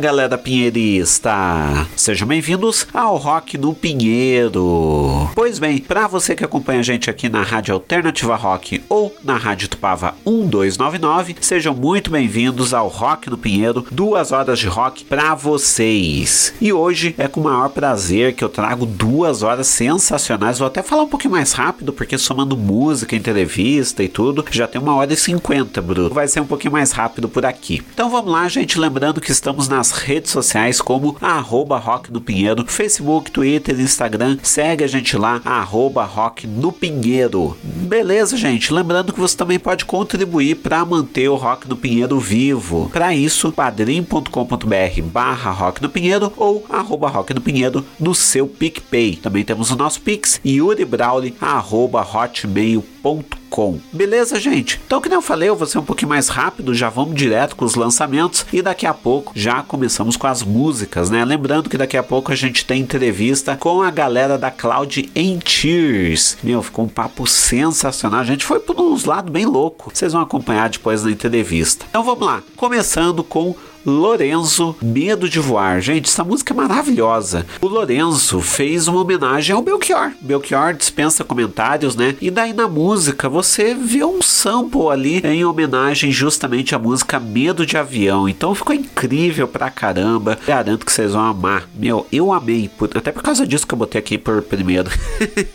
Galera pinheirista! Sejam bem-vindos ao Rock no Pinheiro. Pois bem, para você que acompanha a gente aqui na Rádio Alternativa Rock ou na Rádio Tupava 1299, sejam muito bem-vindos ao Rock no Pinheiro, duas horas de rock para vocês. E hoje é com o maior prazer que eu trago duas horas sensacionais. Vou até falar um pouquinho mais rápido, porque somando música, entrevista e tudo, já tem uma hora e cinquenta, Bruno. Vai ser um pouquinho mais rápido por aqui. Então vamos lá, gente. Lembrando que estamos nas redes sociais como arroba Rock no Pinheiro, Facebook, Twitter, Instagram. Segue a gente lá, arroba Rock no Pinheiro. Beleza, gente? Lembrando que você também pode contribuir para manter o Rock no Pinheiro vivo. Para isso, padrim.com.br barra Rock no Pinheiro ou arroba Rock no Pinheiro no seu PicPay. Também temos o nosso Pix, yuribrauli, arroba hotmail.com com. Beleza, gente? Então, que nem eu falei, eu vou ser um pouquinho mais rápido, já vamos direto com os lançamentos e daqui a pouco já começamos com as músicas, né? Lembrando que daqui a pouco a gente tem entrevista com a galera da Cloud em Tears. Meu, ficou um papo sensacional. A gente foi por uns lados bem louco. Vocês vão acompanhar depois da entrevista. Então vamos lá, começando com Lorenzo, Medo de Voar. Gente, essa música é maravilhosa. O Lorenzo fez uma homenagem ao Belchior. Belchior dispensa comentários, né? E daí na música você vê um sample ali em homenagem justamente à música Medo de Avião. Então ficou incrível pra caramba. Garanto que vocês vão amar. Meu, eu amei. Até por causa disso que eu botei aqui por primeiro.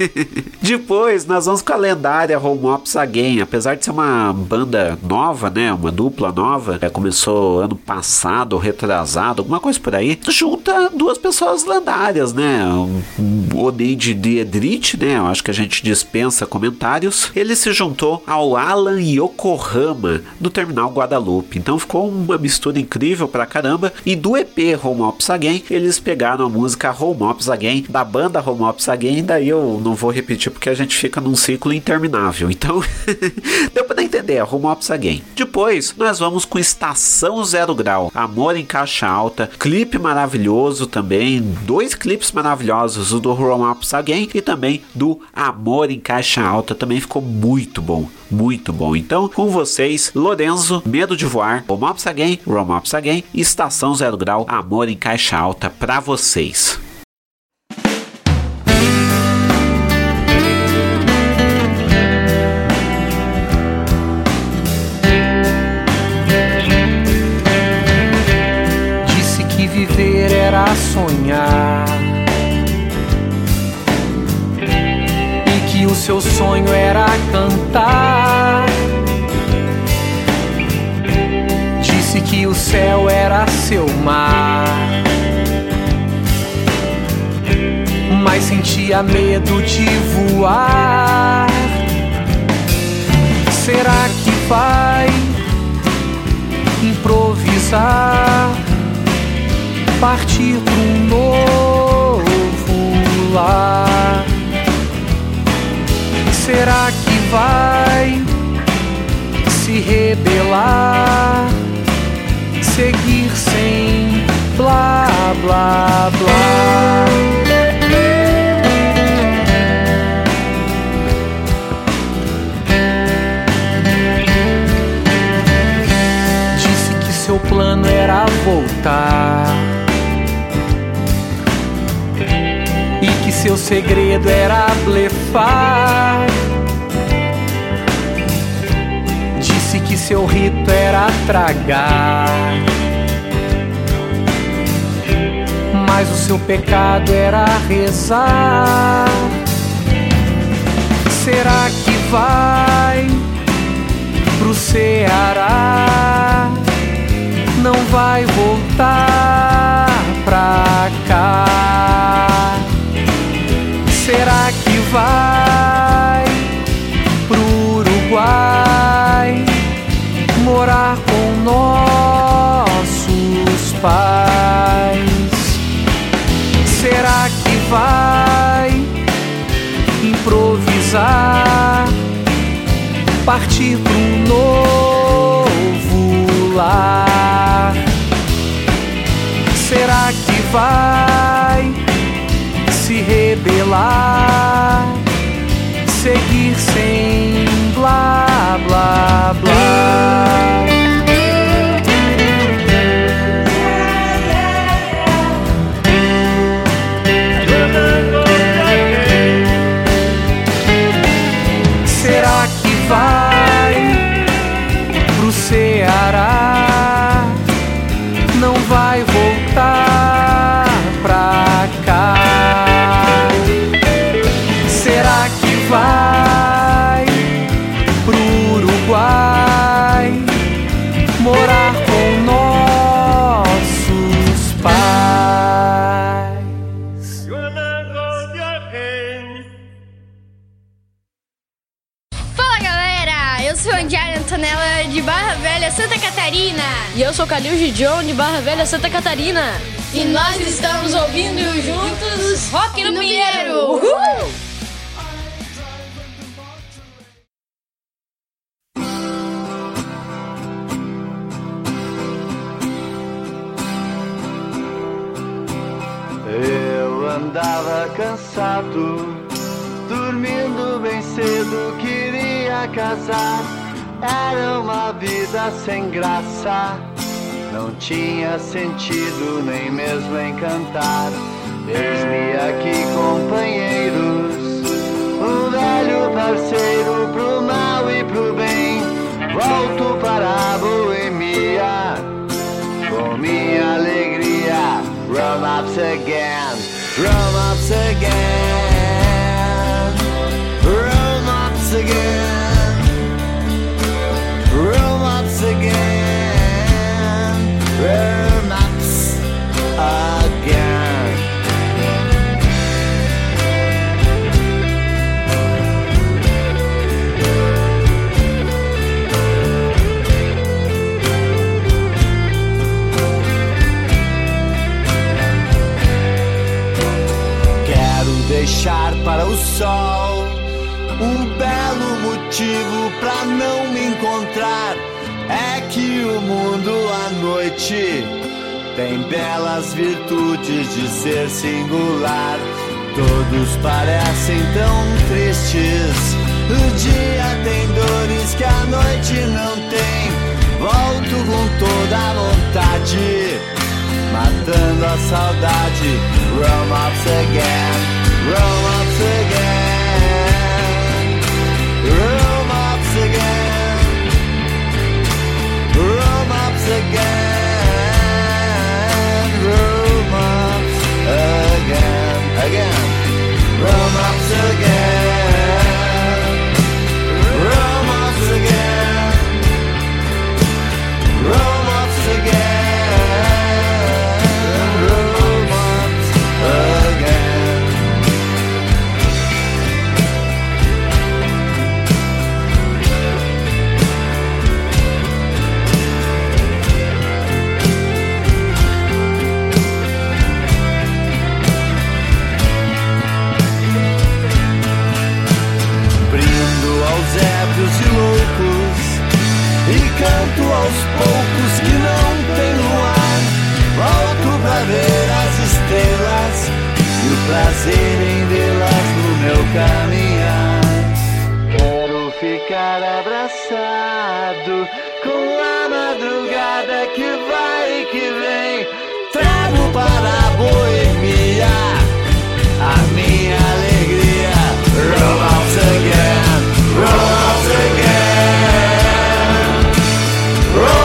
Depois nós vamos com a lendária Home Ops Again. Apesar de ser uma banda nova, né? Uma dupla nova. É, começou ano passado passado, retrasado, alguma coisa por aí, junta duas pessoas lendárias, né? O Neide Diedrich, né? Eu acho que a gente dispensa comentários. Ele se juntou ao Alan Yokohama do Terminal Guadalupe. Então ficou uma mistura incrível pra caramba. E do EP Home Ops Again, eles pegaram a música Home Ops Again da banda Home Ops Again. Daí eu não vou repetir porque a gente fica num ciclo interminável. Então deu pra entender, Home Ops Again. Depois nós vamos com Estação Zero Grau. Amor em Caixa Alta, clipe maravilhoso também, dois clipes maravilhosos, o do Roll Ups Again e também do Amor em Caixa Alta, também ficou muito bom, muito bom. Então, com vocês, Lorenzo, Medo de Voar, Roll Ups Again, Roll Ups Again, Estação Zero Grau, Amor em Caixa Alta para vocês. Sonhar. E que o seu sonho era cantar. Disse que o céu era seu mar. Mas sentia medo de voar. Será que vai improvisar? Partir para um novo lar. Será que vai se rebelar? Seguir sem blá blá blá. Seu segredo era blefar. Disse que seu rito era tragar. Mas o seu pecado era rezar. Será que vai pro Ceará? Não vai voltar vai pro Uruguai morar com nossos pais? Será que vai improvisar, partir pro novo lar? Será que vai rebelar, seguir sem blá blá blá. E eu sou Calil Gidion de Barra Velha, Santa Catarina. E nós estamos ouvindo juntos Rock no Pinheiro. Eu andava cansado, dormindo bem cedo, queria casar. Era uma vida sem graça, não tinha sentido nem mesmo encantar. Eis-me aqui, companheiros, um velho parceiro pro mal e pro bem. Volto para a boemia com minha alegria. Rum-ups again, rum-ups again, sol um belo motivo pra não me encontrar. É que o mundo à noite tem belas virtudes de ser singular. Todos parecem tão tristes. O dia tem dores que a noite não tem. Volto com toda a vontade matando a saudade. Rum ups again, again, rum ups again, canto aos poucos que não tem luar. Volto pra ver as estrelas e o prazer em vê-las no meu caminhar. Quero ficar abraçado com a madrugada que vai e que vem. Trago para a boemia a minha alegria. Romance again, romance again. Roll!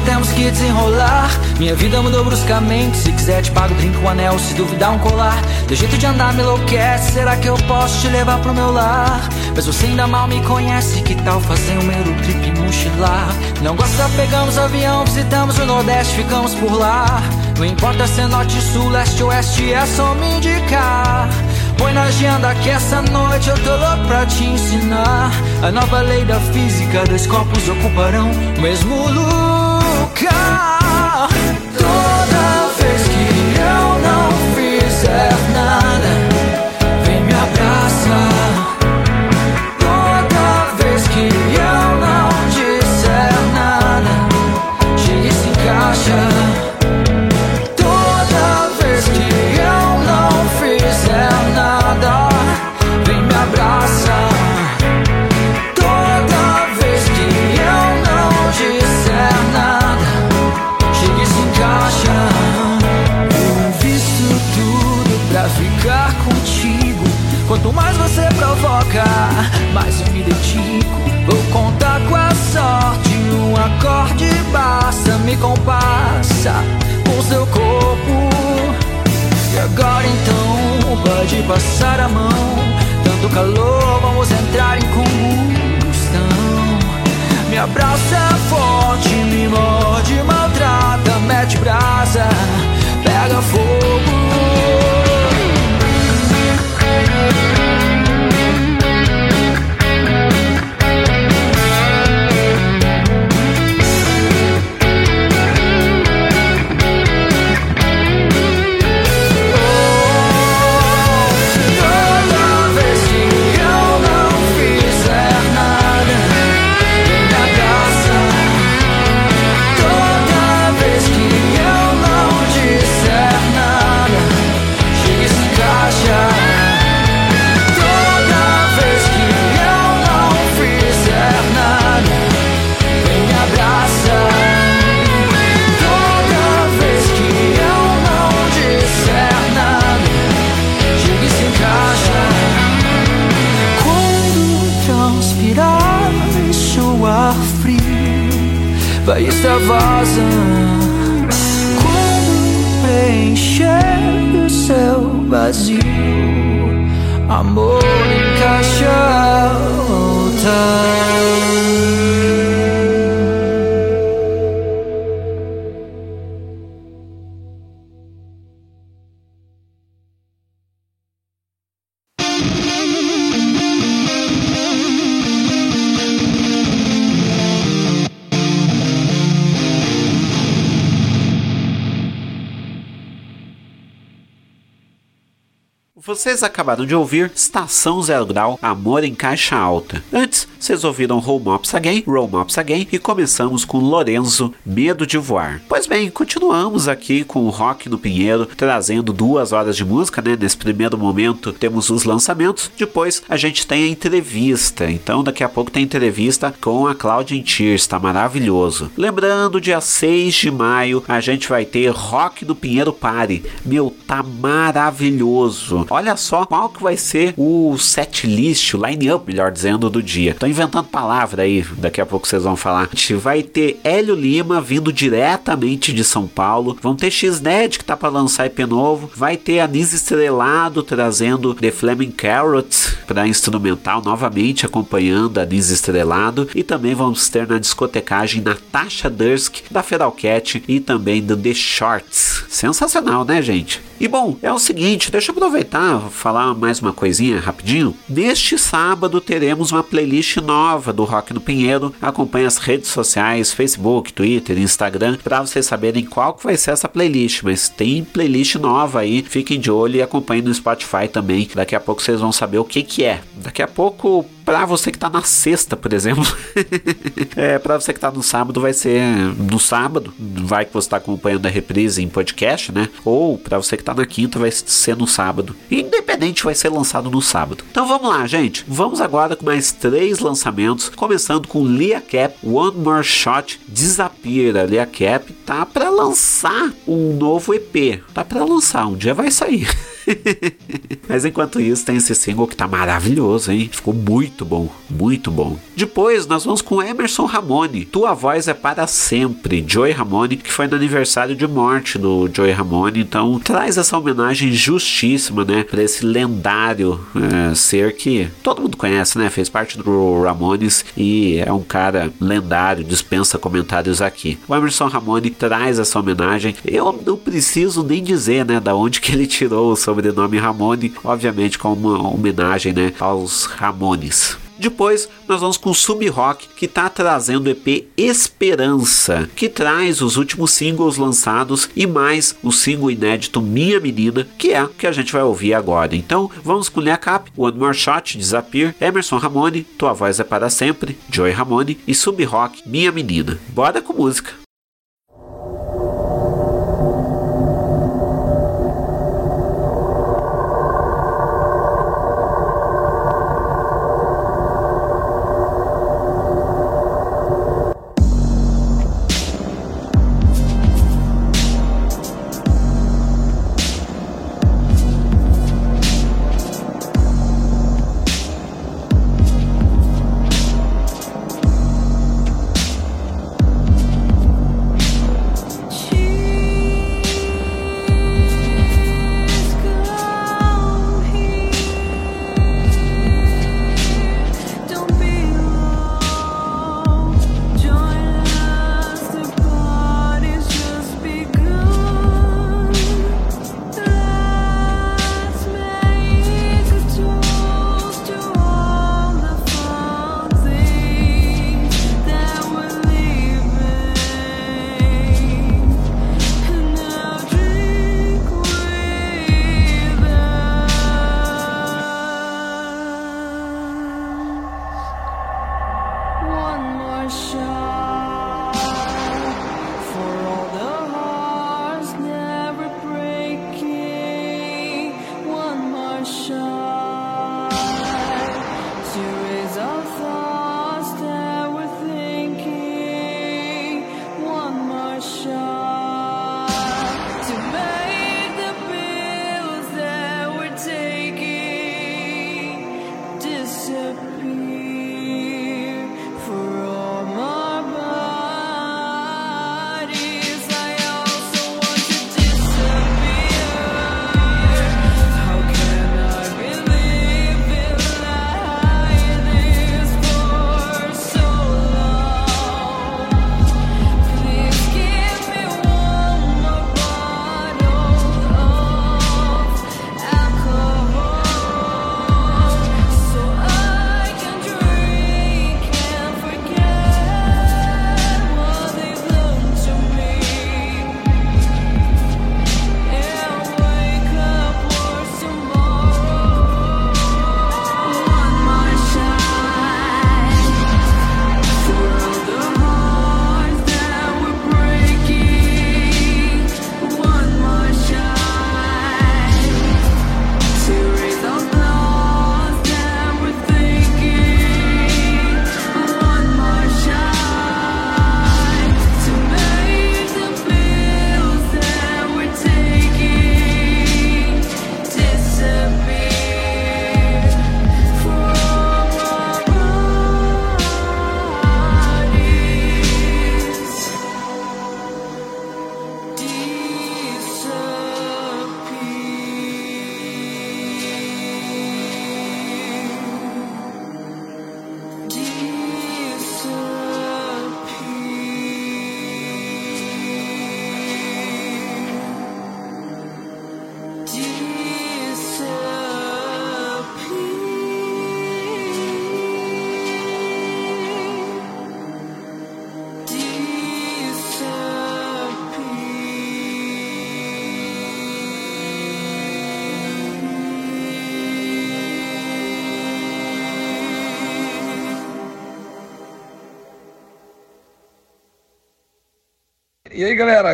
Temos que desenrolar. Minha vida mudou bruscamente. Se quiser, te pago, drink um anel. Se duvidar, um colar. Teu jeito de andar me enlouquece. Será que eu posso te levar pro meu lar? Mas você ainda mal me conhece. Que tal fazer um Eurotrip e mochilar? Não gosta, pegamos avião, visitamos o Nordeste, ficamos por lá. Não importa se é norte, sul, leste, oeste, é só me indicar. Põe na agenda que essa noite eu tô louco pra te ensinar A nova lei da física, dois corpos ocuparão o mesmo lugar God. Com seu corpo. E agora então pode passar a mão. Tanto calor, vamos entrar em combustão. Me abraça forte, me morde, maltrata, mete brasa, Quando preencher o seu vazio? Amor encaixa volta Vocês acabaram de ouvir Estação Zero Grau, Amor em Caixa Alta. Antes, vocês ouviram Home Ops Again, Rome Ops Again e começamos com Lorenzo, Medo de Voar. Pois bem, continuamos aqui com o Rock no Pinheiro, trazendo duas horas de música, né? Nesse primeiro momento temos os lançamentos, depois a gente tem a entrevista. Então daqui a pouco tem entrevista com a Claudia Tier, está maravilhoso. Lembrando, dia 6 de maio a gente vai ter Rock do Pinheiro Party. Meu, tá maravilhoso. Olha só qual que vai ser o set list, o line-up, melhor dizendo, do dia. Tô inventando palavra aí, daqui a pouco vocês vão falar. A gente vai ter Hélio Lima vindo diretamente de São Paulo. Vão ter X-Ned que tá para lançar EP novo. Vai ter Anis Estrelado trazendo The Flaming Carrots para instrumental novamente acompanhando Anis Estrelado. E também vamos ter na discotecagem Natasha Dursk da Feral Cat e também do The Shorts. Sensacional, né, gente? E bom, é o seguinte, deixa eu aproveitar falar mais uma coisinha rapidinho. Neste sábado teremos uma playlist nova do Rock no Pinheiro. Acompanhe as redes sociais, Facebook, Twitter, Instagram, para vocês saberem qual que vai ser essa playlist. Mas tem playlist nova aí, fiquem de olho e acompanhem no Spotify também. Daqui a pouco vocês vão saber o que que é. Daqui a pouco Pra você que tá na sexta, por exemplo. é, pra você que tá no sábado, vai ser no sábado. Vai que você tá acompanhando a reprise em podcast, né? Ou pra você que tá na quinta, vai ser no sábado. Independente, vai ser lançado no sábado. Então vamos lá, gente. Vamos agora com mais três lançamentos. Começando com Lia Cap, One More Shot, Disappear. A Lia Cap tá pra lançar um novo EP. Tá pra lançar, um dia vai sair. Mas enquanto isso, tem esse single que tá maravilhoso, hein? Ficou muito bom, muito bom. Depois, nós vamos com Emerson Ramone. Tua voz é para sempre. Joey Ramone, que foi no aniversário de morte do Joey Ramone. Então, traz essa homenagem justíssima, né? Pra esse lendário é, ser que todo mundo conhece, né? Fez parte do Ramones e é um cara lendário, dispensa comentários aqui. O Emerson Ramone traz essa homenagem. Eu não preciso nem dizer, né? Da onde que ele tirou o sobrenome Ramone, obviamente com uma homenagem, né? Aos Ramones. Depois nós vamos com Sub Rock, que está trazendo o EP Esperança, que traz os últimos singles lançados e mais o single inédito Minha Menina, que é o que a gente vai ouvir agora. Então vamos com Lia Cap, One More Shot, Disappear, Emerson Ramone, Tua Voz é para Sempre, Joey Ramone e Sub Rock, Minha Menina. Bora com música!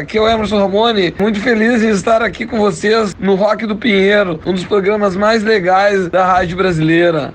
aqui é o Emerson Ramone, muito feliz em estar aqui com vocês no Rock do Pinheiro, um dos programas mais legais da rádio brasileira.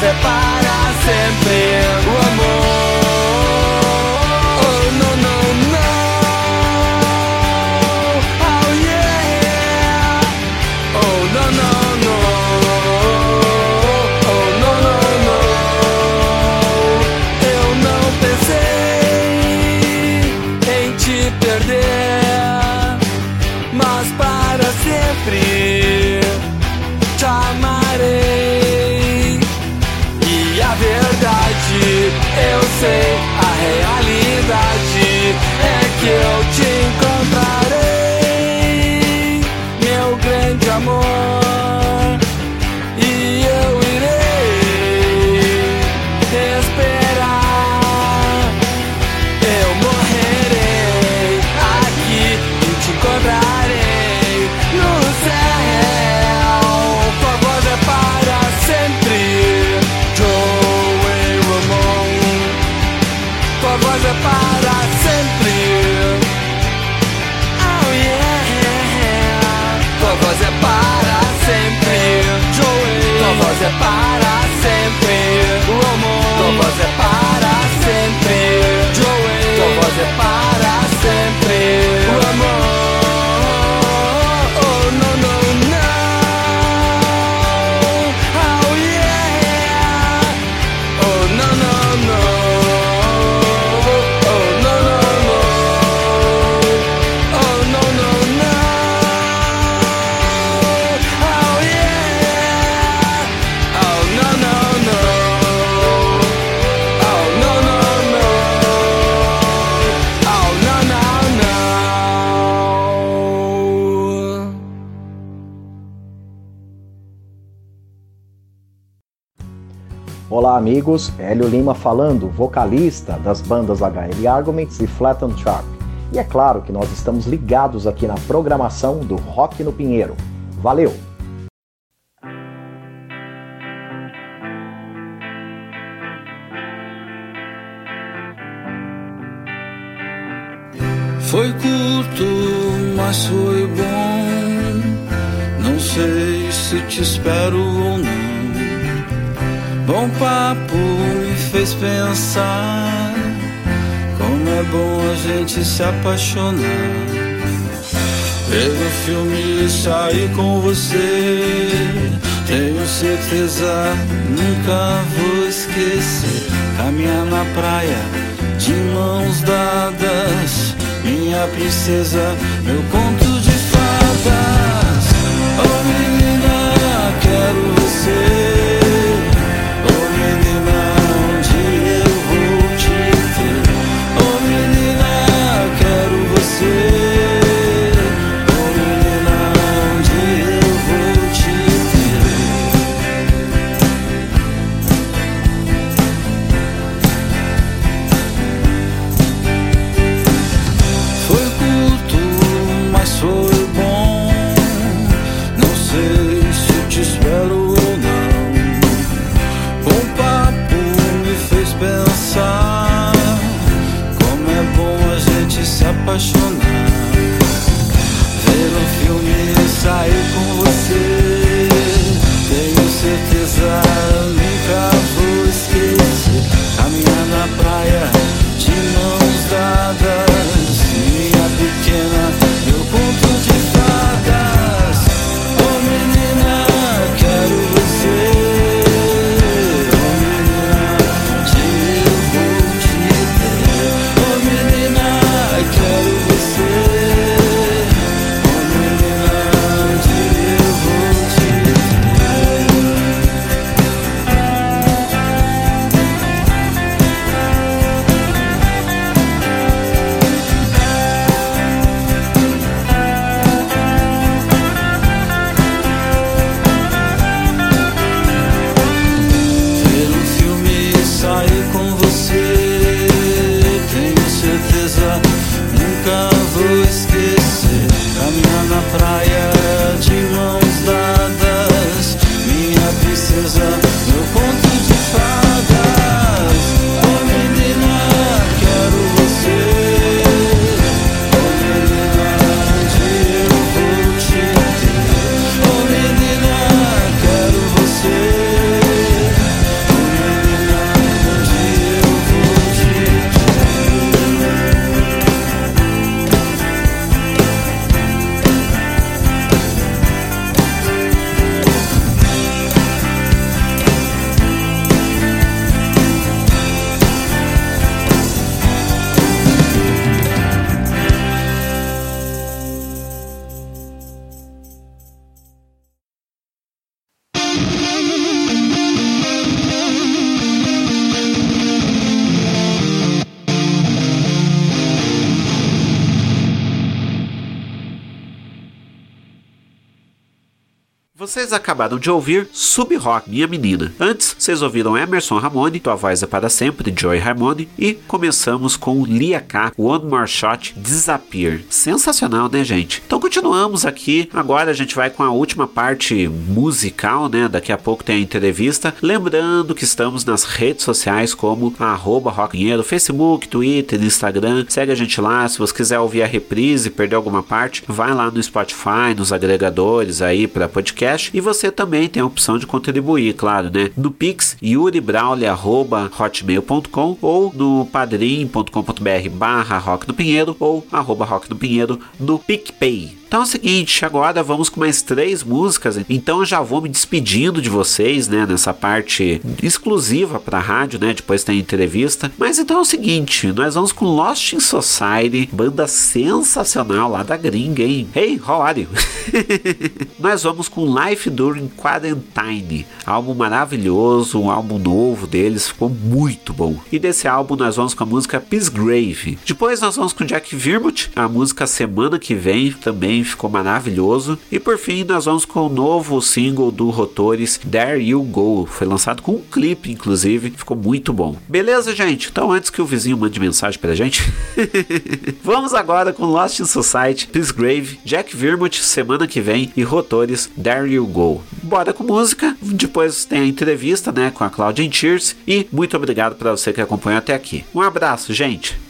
separas en peor. amigos, Hélio Lima falando, vocalista das bandas HL Arguments e Flatten Trap. E é claro que nós estamos ligados aqui na programação do Rock no Pinheiro. Valeu! pensar como é bom a gente se apaixonar. Ver o filme e sair com você. Tenho certeza, nunca vou esquecer. Caminhar na praia de mãos dadas, minha princesa, meu conto. Vocês acabaram de ouvir Sub Rock, Minha Menina. Antes, vocês ouviram Emerson Ramone, Tua Voz é para Sempre, Joy Harmony. E começamos com Lia K, One More Shot, Disappear. Sensacional, né, gente? Então continuamos aqui. Agora a gente vai com a última parte musical, né? Daqui a pouco tem a entrevista. Lembrando que estamos nas redes sociais como arroba Rocknheiro, Facebook, Twitter, Instagram. Segue a gente lá. Se você quiser ouvir a reprise, perder alguma parte, vai lá no Spotify, nos agregadores aí para podcast e você também tem a opção de contribuir, claro, né? No Pix, yuribrauli.hotmail.com ou no padrim.com.br barra Rock do Pinheiro ou arroba Rock do Pinheiro no PicPay. Então é o seguinte, agora vamos com mais três músicas. Então eu já vou me despedindo de vocês, né, nessa parte exclusiva para rádio, né? Depois tem entrevista. Mas então é o seguinte, nós vamos com Lost in Society, banda sensacional lá da gringa, hein? Hey, how are you? nós vamos com Life During Quarantine, álbum maravilhoso, um álbum novo deles, ficou muito bom. E desse álbum nós vamos com a música Peace Grave. Depois nós vamos com Jack Vermouth, a música Semana que Vem também ficou maravilhoso. E por fim, nós vamos com o novo single do Rotores, There You Go. Foi lançado com um clipe, inclusive, ficou muito bom. Beleza, gente? Então, antes que o vizinho mande mensagem pra gente, vamos agora com Lost in Society, Peace Grave, Jack Vermouth, semana que vem, e Rotores, There You Go. Bora com música, depois tem a entrevista, né, com a Claudia Cheers, e muito obrigado para você que acompanhou até aqui. Um abraço, gente!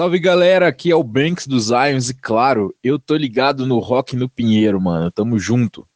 Salve galera, aqui é o Banks dos Ions e claro, eu tô ligado no Rock no Pinheiro, mano. Tamo junto.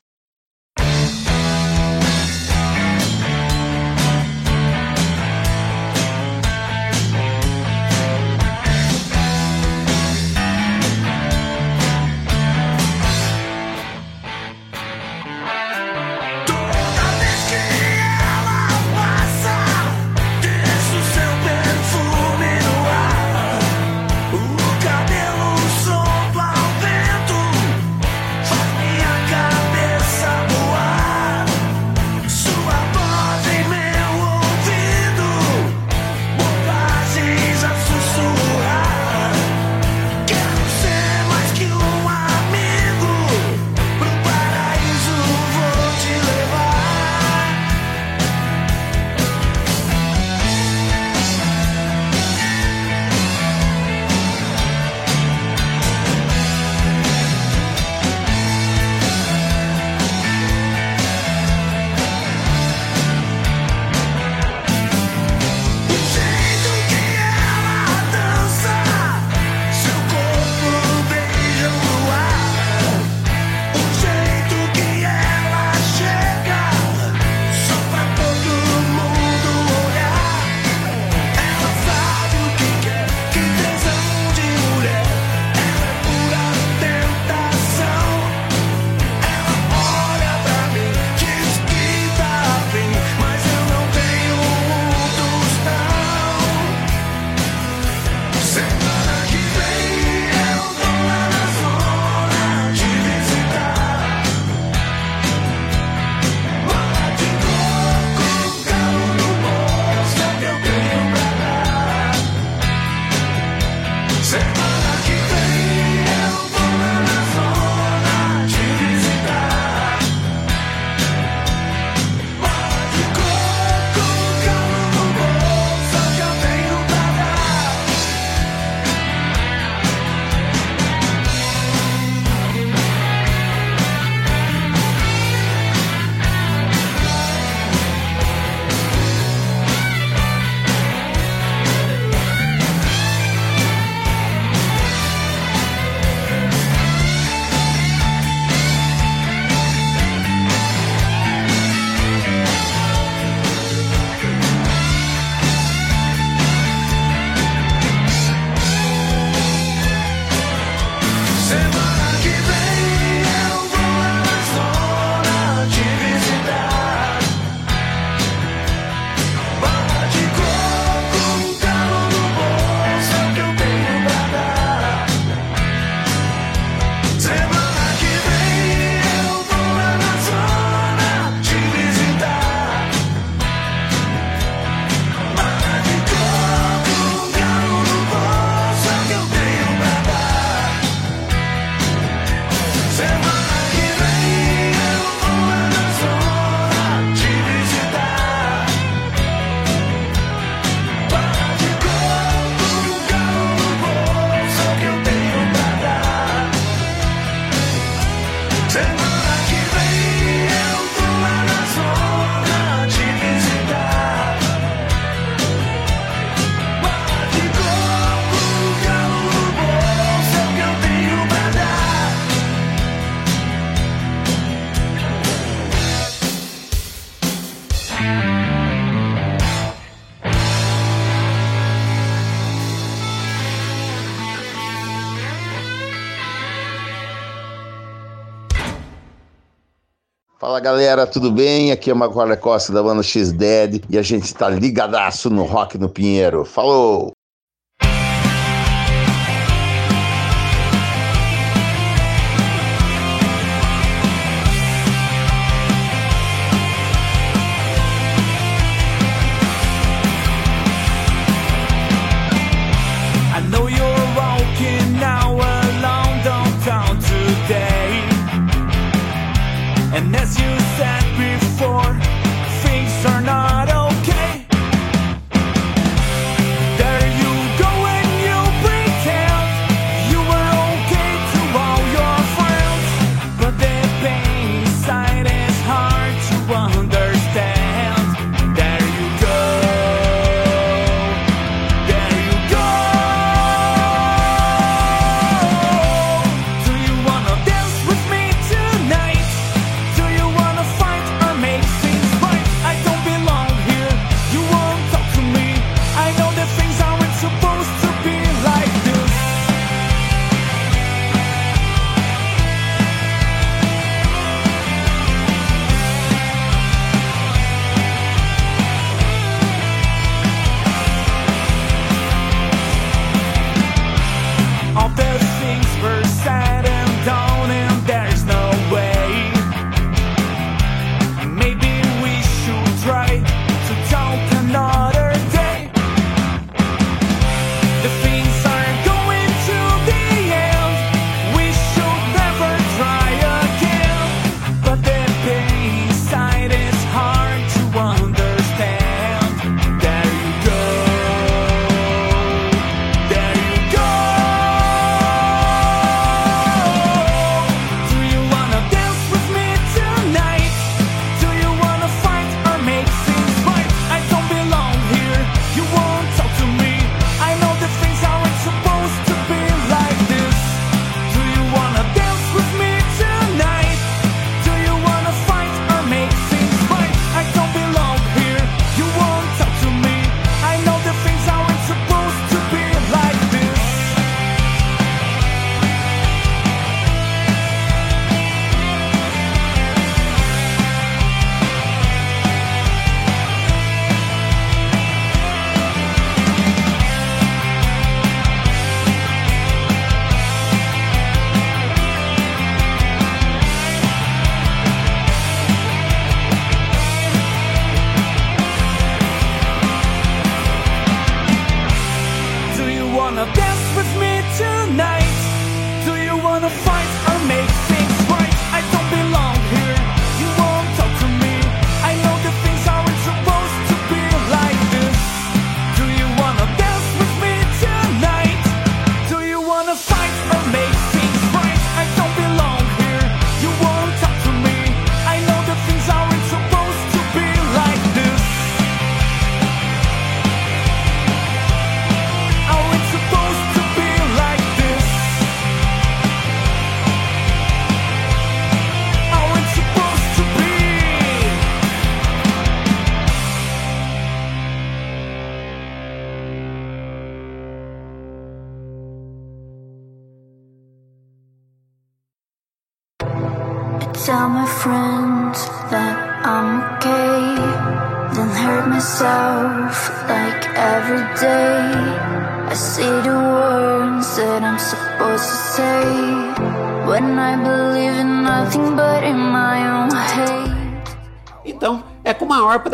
galera, tudo bem? Aqui é o Maguara Costa da banda X-Dead e a gente tá ligadaço no Rock no Pinheiro. Falou!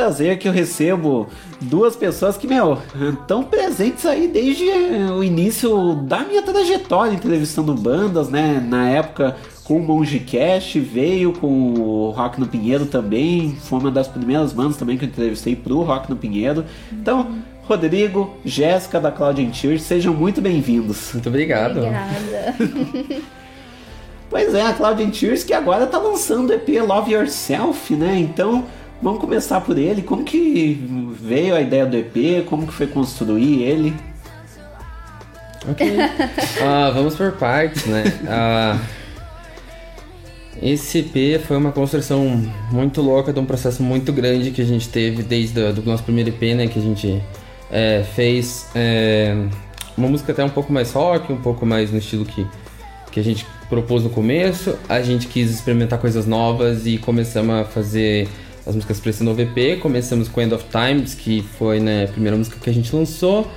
Prazer que eu recebo duas pessoas que, meu, estão presentes aí desde eh, o início da minha trajetória entrevistando bandas, né? Na época com o Monge Cash, veio com o Rock no Pinheiro também, foi uma das primeiras bandas também que eu entrevistei pro Rock no Pinheiro. Então, Rodrigo, Jéssica da Cloud Tears, sejam muito bem-vindos. Muito obrigado. Obrigada. Pois é, a Cloud Tears que agora tá lançando o EP Love Yourself, né? Então, vamos começar por ele. Como que veio a ideia do EP? Como que foi construir ele? Ok. Ah, vamos por partes, né? Ah, esse EP foi uma construção muito louca de um processo muito grande que a gente teve desde o do nosso primeiro EP, né? Que a gente é, fez é, uma música até um pouco mais rock, um pouco mais no estilo que, que a gente propôs no começo. A gente quis experimentar coisas novas e começamos a fazer as músicas para esse novo EP. Começamos com End of Times, que foi né, a primeira música que a gente lançou.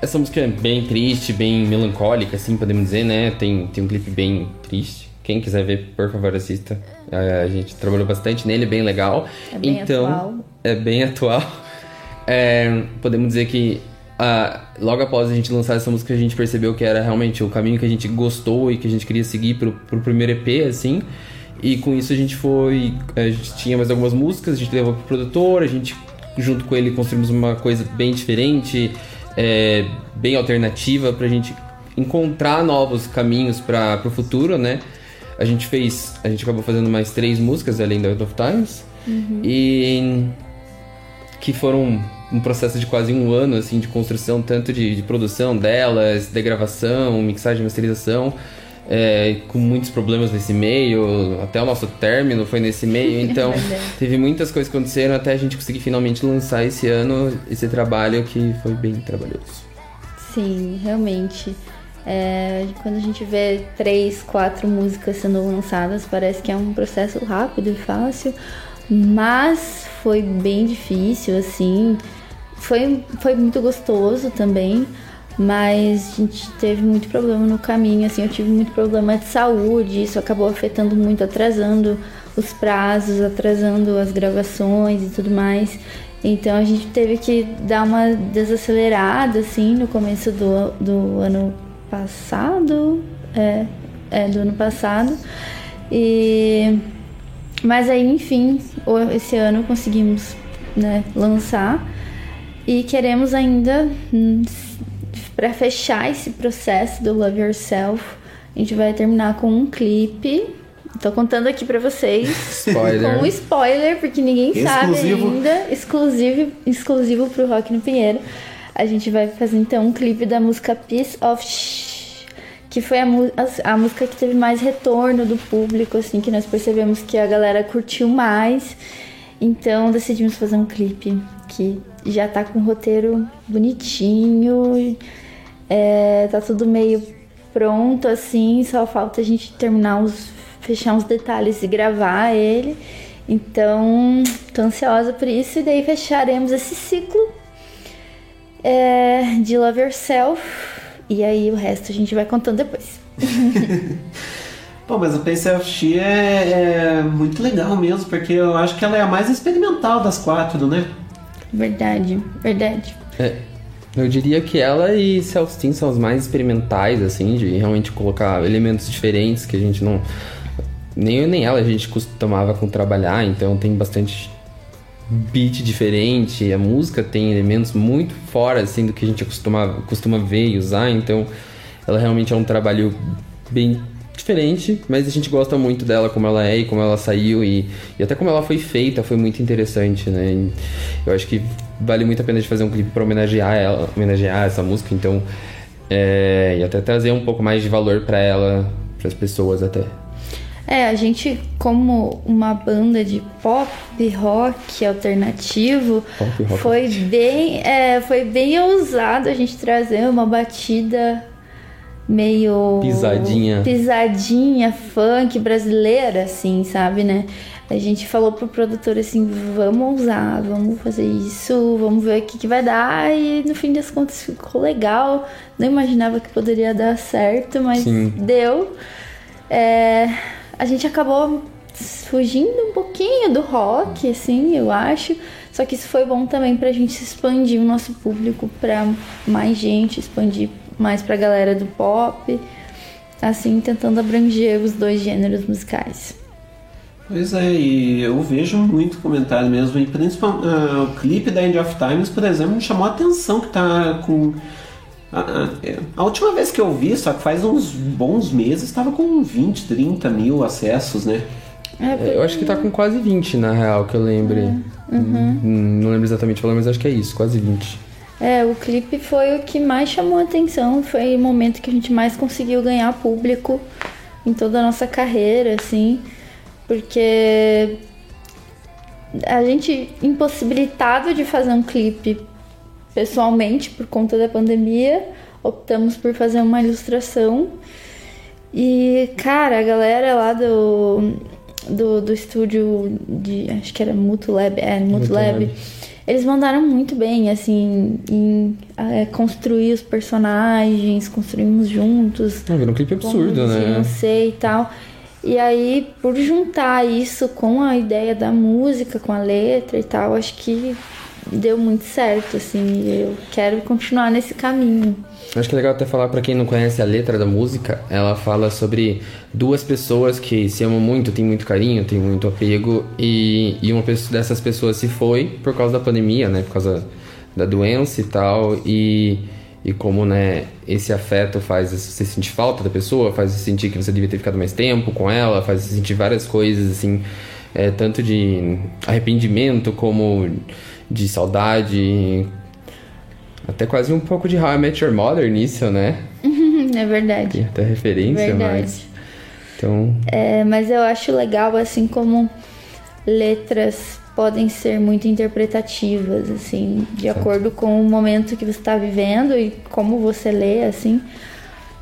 Essa música é bem triste, bem melancólica, assim podemos dizer, né? Tem, tem um clipe bem triste. Quem quiser ver, por favor, assista. A, a gente trabalhou bastante nele, bem legal. É bem então, atual. é bem atual. É, podemos dizer que ah, logo após a gente lançar essa música, a gente percebeu que era realmente o caminho que a gente gostou e que a gente queria seguir pro, pro primeiro EP, assim. E com isso a gente foi. A gente tinha mais algumas músicas, a gente levou pro produtor, a gente, junto com ele, construímos uma coisa bem diferente, é, bem alternativa, pra gente encontrar novos caminhos para pro futuro, né? A gente fez. A gente acabou fazendo mais três músicas além da End of Times. Uhum. E que foram um processo de quase um ano assim de construção tanto de, de produção delas, de gravação, mixagem, masterização, é, com muitos problemas nesse meio, até o nosso término foi nesse meio, então Verdade. teve muitas coisas que aconteceram até a gente conseguir finalmente lançar esse ano esse trabalho que foi bem trabalhoso. Sim, realmente. É, quando a gente vê três, quatro músicas sendo lançadas, parece que é um processo rápido e fácil, mas foi bem difícil, assim. Foi, foi muito gostoso também, mas a gente teve muito problema no caminho, assim. Eu tive muito problema de saúde, isso acabou afetando muito, atrasando os prazos, atrasando as gravações e tudo mais. Então a gente teve que dar uma desacelerada, assim, no começo do, do ano passado. É, é, do ano passado. E. Mas aí, enfim, esse ano conseguimos né, lançar. E queremos ainda, para fechar esse processo do Love Yourself, a gente vai terminar com um clipe. Tô contando aqui pra vocês. Spoiler. Com um spoiler, porque ninguém sabe Exclusivo. ainda. Exclusivo, exclusivo pro Rock no Pinheiro. A gente vai fazer então um clipe da música Piece of Shh, que foi a, a, a música que teve mais retorno do público, assim, que nós percebemos que a galera curtiu mais. Então decidimos fazer um clipe que já tá com o roteiro bonitinho, é, tá tudo meio pronto assim, só falta a gente terminar os. fechar uns detalhes e gravar ele. Então, tô ansiosa por isso, e daí fecharemos esse ciclo é, de Love Yourself. E aí o resto a gente vai contando depois. Pô, mas a Pace of She é, é muito legal mesmo, porque eu acho que ela é a mais experimental das quatro, né? Verdade, verdade. É, eu diria que ela e Self-Steam são os mais experimentais, assim, de realmente colocar elementos diferentes que a gente não. Nem eu nem ela a gente costumava com trabalhar, então tem bastante beat diferente, a música tem elementos muito fora, assim, do que a gente costuma, costuma ver e usar, então ela realmente é um trabalho bem diferente, mas a gente gosta muito dela como ela é e como ela saiu e, e até como ela foi feita, foi muito interessante, né? E eu acho que vale muito a pena de fazer um clipe para homenagear ela, homenagear essa música, então é, e até trazer um pouco mais de valor para ela, para as pessoas até. É, a gente, como uma banda de pop rock alternativo, Pop rock. foi bem, é, foi bem ousado a gente trazer uma batida meio Pisadinha. pisadinha funk brasileira assim sabe né? A gente falou pro produtor assim vamos usar vamos fazer isso vamos ver o que, que vai dar. E no fim das contas ficou legal. Não imaginava que poderia dar certo mas Sim. deu. É, a gente acabou fugindo um pouquinho do rock assim eu acho. Só que isso foi bom também pra gente expandir o nosso público pra mais gente expandir mais pra galera do pop assim tentando abranger os dois gêneros musicais Pois é, e eu vejo muito comentário mesmo, e principalmente o clipe da End of Times, por exemplo, me chamou a atenção que tá com. A, a- é, a última vez que eu vi, só que faz uns bons meses, tava com 20, 30 mil acessos, né? É, Eu acho que tá com quase 20, na real, que eu lembre. Uhum. Hum, Não lembro exatamente o valor, mas acho que é isso, quase 20. É, o clipe foi o que mais chamou a atenção, foi o momento que a gente mais conseguiu ganhar público em toda a nossa carreira, assim, porque a gente impossibilitado de fazer um clipe pessoalmente por conta da pandemia, optamos por fazer uma ilustração e, cara, a galera lá do, do, do estúdio de. Acho que era Mutulab, é, Mutulab. Mutulab. Eles mandaram muito bem, assim, em é, construir os personagens, construímos juntos. Não, virou um clipe absurdo, né? Não sei e tal. E aí, por juntar isso com a ideia da música, com a letra e tal, acho que deu muito certo, assim. Eu quero continuar nesse caminho. Acho que é legal até falar pra quem não conhece a letra da música, ela fala sobre duas pessoas que se amam muito, têm muito carinho, têm muito apego e, e uma dessas pessoas se foi por causa da pandemia, né, por causa da doença e tal e, e como, né, esse afeto faz você sentir falta da pessoa, faz você sentir que você devia ter ficado mais tempo com ela, faz você sentir várias coisas assim, é, tanto de arrependimento como de saudade, até quase um pouco de How I Met Your Mother nisso, né? é verdade. Tem até referência, Verdade. mas. Então. É, mas eu acho legal, assim, como letras podem ser muito interpretativas, assim, de acordo com o momento que você está vivendo e como você lê, assim.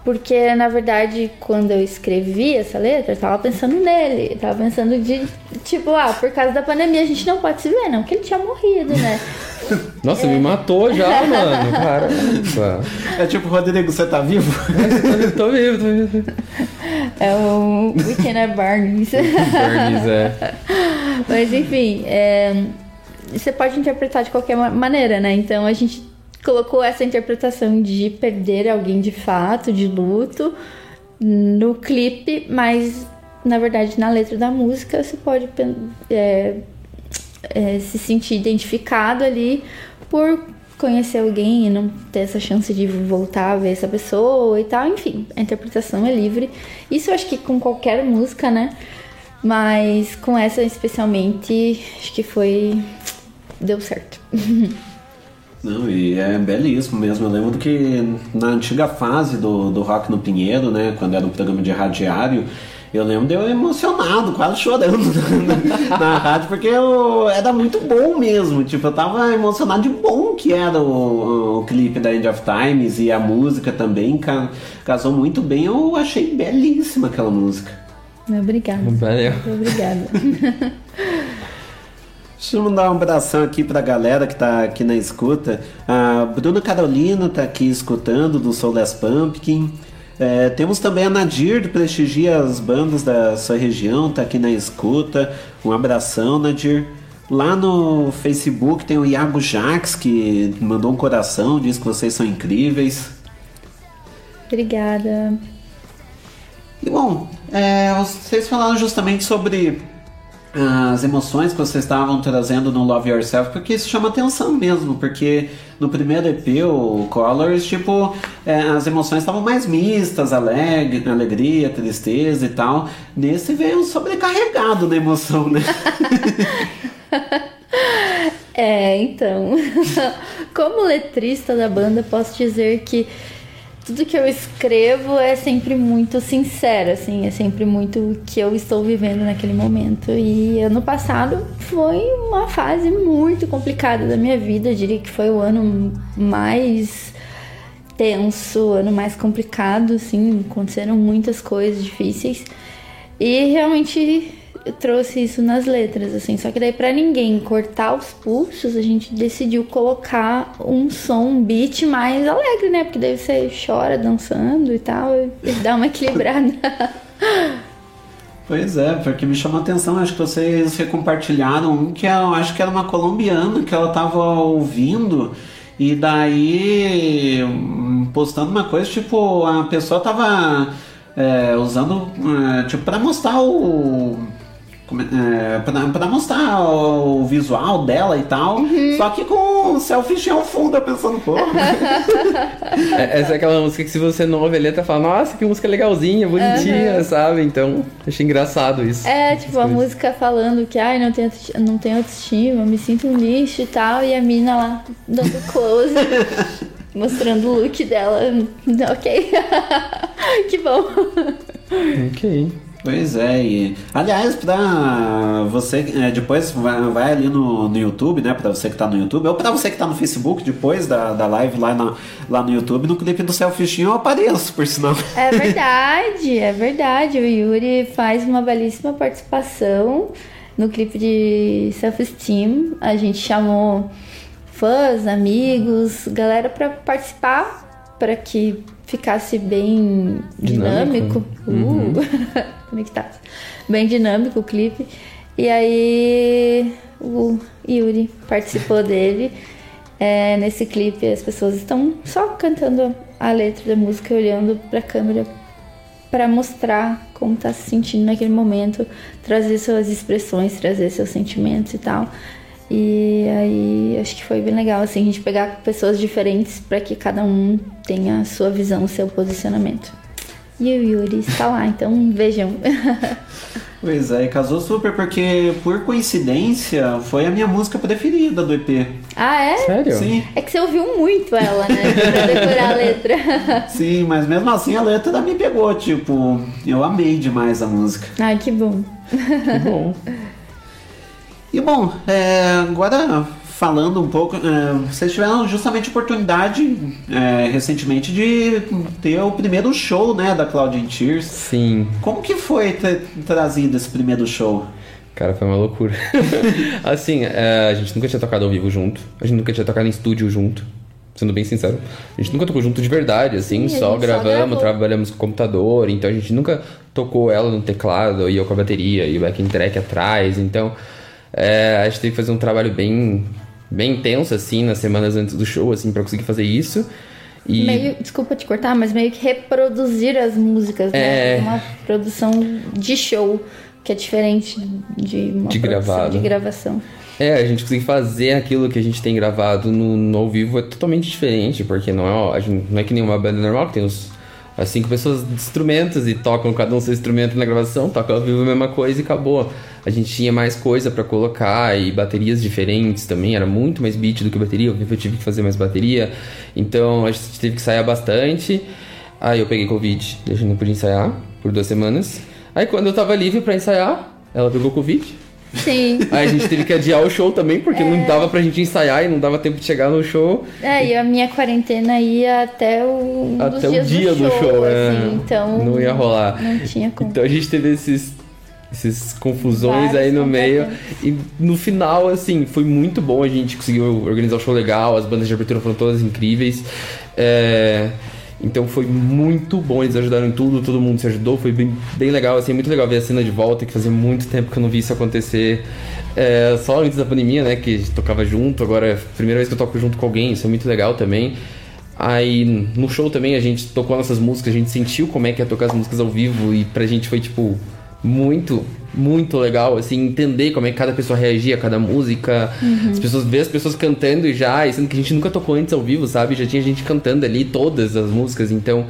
Porque, na verdade, quando eu escrevi essa letra, eu tava pensando nele. Eu tava pensando de, tipo, ah, por causa da pandemia a gente não pode se ver, não, porque ele tinha morrido, né? Nossa, me matou já, mano. Caramba. É tipo, Rodrigo, você tá vivo? tô vivo, tô vivo. É o Weekend at Barney's. Barney's, é. Mas enfim, é, você pode interpretar de qualquer ma- maneira, né? Então a gente colocou essa interpretação de perder alguém de fato, de luto, no clipe, mas na verdade na letra da música você pode é, é, se sentir identificado ali por conhecer alguém e não ter essa chance de voltar a ver essa pessoa e tal. Enfim, a interpretação é livre. Isso eu acho que com qualquer música, né? Mas com essa especialmente, acho que foi. deu certo. Não, e é belíssimo mesmo. Eu lembro que na antiga fase do, do Rock no Pinheiro, né? Quando era um programa de radiário, eu lembro de eu emocionado, quase chorando na, na rádio, porque eu, era muito bom mesmo. Tipo, eu tava emocionado de bom que era o, o clipe da End of Times e a música também ca- casou muito bem. Eu achei belíssima aquela música. Obrigada. Valeu. Obrigada. Deixa eu mandar um abração aqui pra galera que tá aqui na escuta. A Bruna Carolina tá aqui escutando do Soul Less Pumpkin. É, temos também a Nadir, que prestigia as bandas da sua região, tá aqui na escuta. Um abração, Nadir. Lá no Facebook tem o Iago Jax, que mandou um coração, diz que vocês são incríveis. Obrigada. E bom, é, vocês falaram justamente sobre as emoções que vocês estavam trazendo no Love Yourself, porque isso chama atenção mesmo, porque no primeiro EP, o Colors, tipo, é, as emoções estavam mais mistas, alegre, alegria, tristeza e tal. Nesse veio sobrecarregado na emoção, né? É, então. Como letrista da banda, posso dizer que tudo que eu escrevo é sempre muito sincero, assim, é sempre muito o que eu estou vivendo naquele momento. E ano passado foi uma fase muito complicada da minha vida, eu diria que foi o ano mais tenso, ano mais complicado, assim, aconteceram muitas coisas difíceis. E realmente trouxe isso nas letras, assim. Só que daí pra ninguém cortar os pulsos, a gente decidiu colocar um som, um beat mais alegre, né? Porque daí você chora dançando e tal, e dá uma equilibrada. Pois é, porque me chamou a atenção, acho que vocês compartilharam um que eu acho que era uma colombiana que ela tava ouvindo e daí postando uma coisa, tipo, a pessoa tava é, usando, é, tipo, pra mostrar o. é- pra, pra mostrar o visual dela e tal, só que com o selfie ao fundo, eu pensando, pô. É- Essa é aquela música que se você não ouve a letra, fala, nossa, que música legalzinha, bonitinha, Aham. sabe? Então, achei engraçado isso. É, tipo, a música falando que, ai, não tenho, não tenho autoestima, me sinto um lixo e tal, e a mina lá dando close, mostrando o look dela. Ok. que bom. Ok. Pois é, e aliás, pra você é, depois vai, vai ali no, no YouTube, né? Pra você que tá no YouTube, ou pra você que tá no Facebook depois da, da live lá, na, lá no YouTube, no clipe do Selfishinho eu apareço, por sinal. É verdade, é verdade. O Yuri faz uma belíssima participação no clipe de Self-Esteem. A gente chamou fãs, amigos, galera pra participar, pra que ficasse bem dinâmico. Dinâmico. Uhum. Uh, conectado. Bem dinâmico o clipe. E aí o Yuri participou dele. É, nesse clipe as pessoas estão só cantando a letra da música e olhando pra câmera para mostrar como tá se sentindo naquele momento, trazer suas expressões, trazer seus sentimentos e tal. E aí acho que foi bem legal assim a gente pegar pessoas diferentes para que cada um tenha a sua visão, seu posicionamento. E o Yuri está lá, então vejam. Pois é, casou super, porque por coincidência foi a minha música preferida do EP. ah, é? Sério? Sim. É que você ouviu muito ela, né? Pra decorar a letra. Sim, mas mesmo assim a letra me pegou, tipo, eu amei demais a música. Ai, que bom. Que bom. E bom, é, agora falando um pouco, é, vocês tiveram justamente a oportunidade é, recentemente de ter o primeiro show, né, da Cloud Tears. Sim. Como que foi ter trazido esse primeiro show? Cara, foi uma loucura. assim, é, a gente nunca tinha tocado ao vivo junto. A gente nunca tinha tocado em estúdio junto. Sendo bem sincero. A gente nunca tocou junto de verdade, assim. Sim, só só gravamos, gravou. trabalhamos com computador. Então a gente nunca tocou ela no teclado e eu com a bateria e o backing track atrás. Então é, a gente teve que fazer um trabalho bem, bem intenso, assim, nas semanas antes do show, assim, pra conseguir fazer isso. E Meio, desculpa te cortar, mas meio que reproduzir as músicas, né? É. Uma produção de show, que é diferente de uma De gravado. de gravação. É, a gente conseguir fazer aquilo que a gente tem gravado no, no ao vivo é totalmente diferente, porque não é, ó, não é que nem uma banda normal que tem os, as cinco pessoas de instrumentos e tocam cada um seu instrumento na gravação, toca ao vivo a mesma coisa e acabou. A gente tinha mais coisa pra colocar e baterias diferentes também, era muito mais beat do que bateria, ao vivo eu tive que fazer mais bateria, então a gente teve que ensaiar bastante. Aí eu peguei Covid, gente não ensaiar por duas semanas. Aí quando eu tava livre pra ensaiar, ela pegou Covid. Sim. Aí a gente teve que adiar o show também, porque não dava pra gente ensaiar e não dava tempo de chegar no show. É, e a minha quarentena ia até o um até o dia do show, é. assim, então Não ia rolar. Não tinha como. Então a gente teve esses, esses confusões Vários aí no meio. E no final, assim, foi muito bom. A gente conseguiu organizar o show legal, as bandas de abertura foram todas incríveis. É, Então foi muito bom, eles ajudaram em tudo, todo mundo se ajudou, foi bem, bem legal, assim, muito legal ver a cena de volta, que fazia muito tempo que eu não vi isso acontecer. É, só antes da pandemia, né, que tocava junto, agora é a primeira vez que eu toco junto com alguém, isso é muito legal também. Aí no show também a gente tocou nossas músicas, a gente sentiu como é que é tocar as músicas ao vivo e pra gente foi tipo muito, muito legal, assim, entender como é que cada pessoa reagia a cada música. Uhum. As pessoas ver as pessoas cantando já, e sendo que a gente nunca tocou antes ao vivo, sabe? Já tinha gente cantando ali todas as músicas, então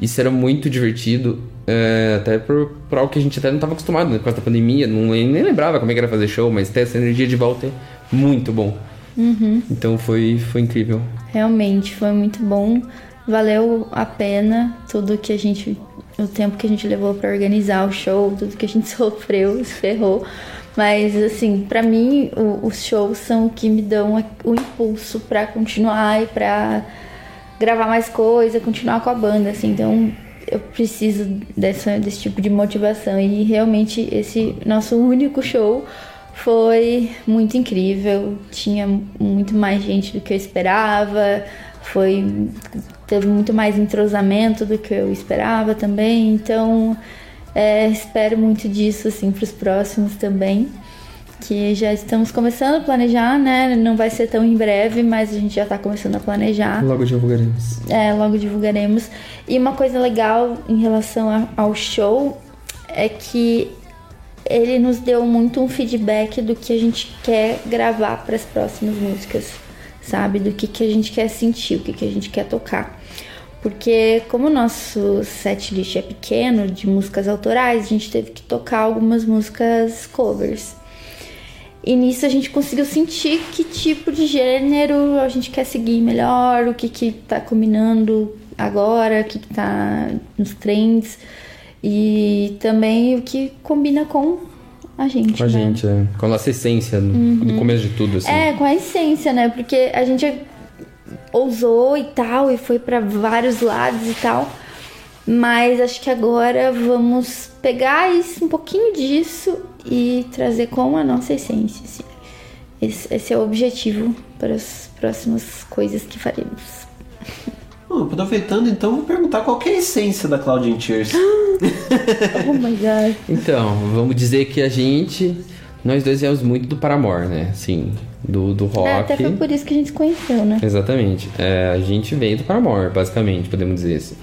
isso era muito divertido. é, até por, por algo que a gente até não estava acostumado, né? Por causa da pandemia, não, nem lembrava como é que era fazer show, mas ter essa energia de volta é muito bom. Uhum. Então foi, foi incrível. Realmente foi muito bom. Valeu a pena tudo que a gente. O tempo que a gente levou pra organizar o show, tudo que a gente sofreu, se ferrou. Mas, assim, pra mim, o- os shows são o que me dão o impulso pra continuar e pra gravar mais coisa, continuar com a banda, assim. Então eu preciso dessa, desse tipo de motivação. E realmente esse nosso único show foi muito incrível. Tinha muito mais gente do que eu esperava. Foi teve muito mais entrosamento do que eu esperava também. Então é, espero muito disso assim para os próximos também que já estamos começando a planejar, né? Não vai ser tão em breve, mas a gente já está começando a planejar. Logo divulgaremos. É, logo divulgaremos. E uma coisa legal em relação a- ao show é que ele nos deu muito um feedback do que a gente quer gravar para as próximas músicas, sabe? Do que, que a gente quer sentir, o que, que a gente quer tocar. Porque como o nosso set list é pequeno de músicas autorais, a gente teve que tocar algumas músicas covers. E nisso a gente conseguiu sentir que tipo de gênero a gente quer seguir melhor, o que que tá combinando agora, o que que tá nos trends e também o que combina com a gente. Com a né? gente, é. Com a nossa essência, do Uhum. começo de tudo, assim. É, com a essência, né? Porque a gente ousou e tal, e foi pra vários lados e tal. Mas acho que agora vamos pegar isso, um pouquinho disso e trazer com a nossa essência. assim. Esse, esse é o objetivo para as próximas coisas que faremos. Bom, aproveitando então, vou perguntar qual que é a essência da Claudine Tears. oh my god. Então, vamos dizer que a gente. Nós dois viemos muito do Paramore, né? Assim, do, do rock. É, até foi por isso que a gente se conheceu, né? Exatamente. É, a gente veio do Paramore, basicamente, podemos dizer assim.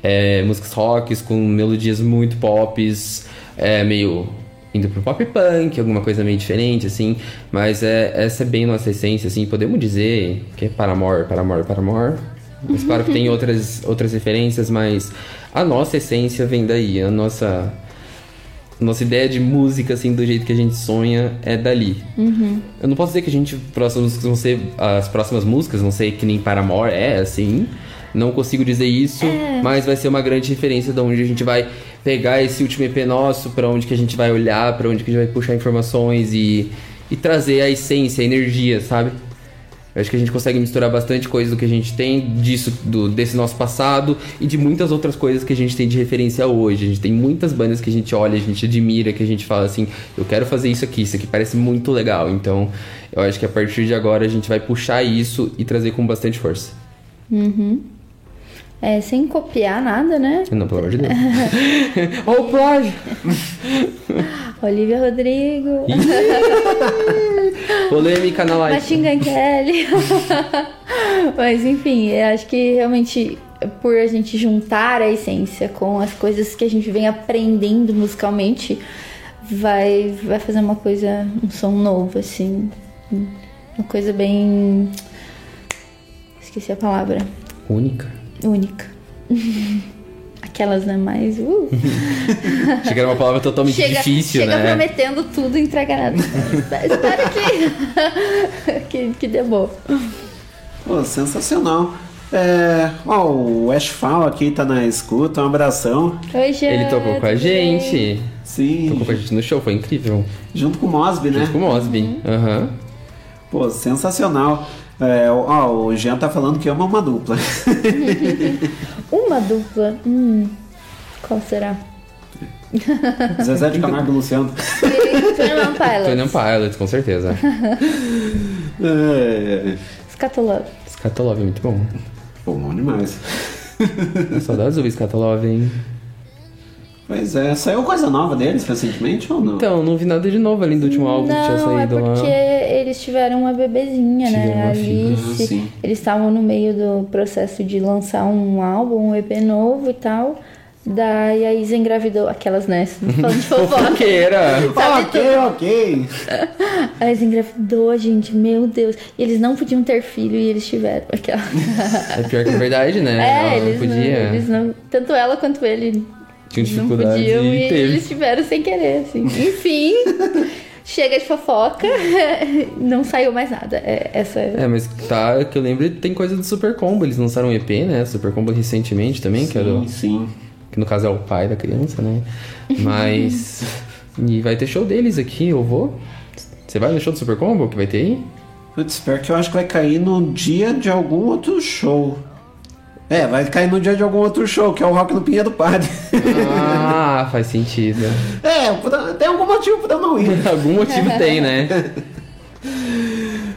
É, músicas rocks com melodias muito pops, é, meio indo pro pop punk, alguma coisa meio diferente, assim. Mas é, essa é bem nossa essência, assim. Podemos dizer que é Paramore, Paramore, Paramore. Mas claro que tem outras, outras referências, mas a nossa essência vem daí. A nossa, nossa ideia de música, assim, do jeito que a gente sonha, é dali. Uhum. Eu não posso dizer que a gente próximas vão ser as próximas músicas vão ser que nem Paramore é assim. Não consigo dizer isso, É. mas vai ser uma grande referência de onde a gente vai pegar esse último EP nosso, pra onde que a gente vai olhar, pra onde que a gente vai puxar informações e, e trazer a essência, a energia, sabe? Eu acho que a gente consegue misturar bastante coisa do que a gente tem disso, do, desse nosso passado e de muitas outras coisas que a gente tem de referência hoje. A gente tem muitas bandas que a gente olha, a gente admira, que a gente fala assim, eu quero fazer isso aqui, isso aqui parece muito legal. Então, eu acho que a partir de agora a gente vai puxar isso e trazer com bastante força. Uhum. É, sem copiar nada, né? Não, pelo amor de Deus. Ó, o plágio! Olivia Rodrigo. Polêmica na live. Machine Kelly. Mas enfim, eu acho que realmente por a gente juntar a essência com as coisas que a gente vem aprendendo musicalmente, vai, vai fazer uma coisa, um som novo, assim. Uma coisa bem. Esqueci a palavra. Única. Única. Aquelas, né? Mais. Uh. Achei que era uma palavra totalmente chega, difícil, chega né? prometendo tudo e entrega nada. Espero que, que, que dê bom. Pô, sensacional. É, ó, o Ashfall aqui tá na escuta, um abração. Oi, Jean, Ele tocou com a gente. bem? Sim. Tocou com a gente no show, foi incrível. Junto com o Mosby, né? Junto com o Mosby. Aham. Pô, sensacional. É, ó, o Jean tá falando que ama uma dupla. Uma dupla. Hum, qual será? Zezé de Camargo e Luciano. Twenty One Pilots. Tony Pilots, com certeza. É, Scatolove. Scatolove é muito bom. Pô, bom demais. Saudades do Scatolove, hein? Pois é, saiu coisa nova deles recentemente ou não? Então, não vi nada de novo além do último álbum que tinha Não, é saído porque lá. eles tiveram uma bebezinha, Tiveram né? uma filha. Alice. Ah. Eles estavam no meio do processo de lançar um álbum, um EP novo e tal. Daí a Isa engravidou. Aquelas, né? Falando de fofoca. Fofoqueira. Ok, ok. A Isa engravidou, gente. Meu Deus. E eles não podiam ter filho e eles tiveram. Aquela. É pior que a verdade, né? É, Ela eles não não, podia. eles não. Tanto ela quanto ele Tinha não dificuldade podiam e e teve. eles tiveram sem querer, assim. Enfim, chega de fofoca, não saiu mais nada. É, essa É, mas tá, que eu lembro, tem coisa do Super Combo. Eles lançaram um EP, né? Super Combo recentemente também, que era o- sim. Que no caso é o pai da criança, né? Mas. e vai ter show deles aqui, eu vou. Você vai no show do Super Combo que vai ter aí? Putz, pior que eu acho que vai cair no dia de algum outro show. É, vai cair no dia de algum outro show, que é o Rock no Pinheiro Padre. Ah, faz sentido. é, tem algum motivo pra eu não ir. Algum motivo tem, né?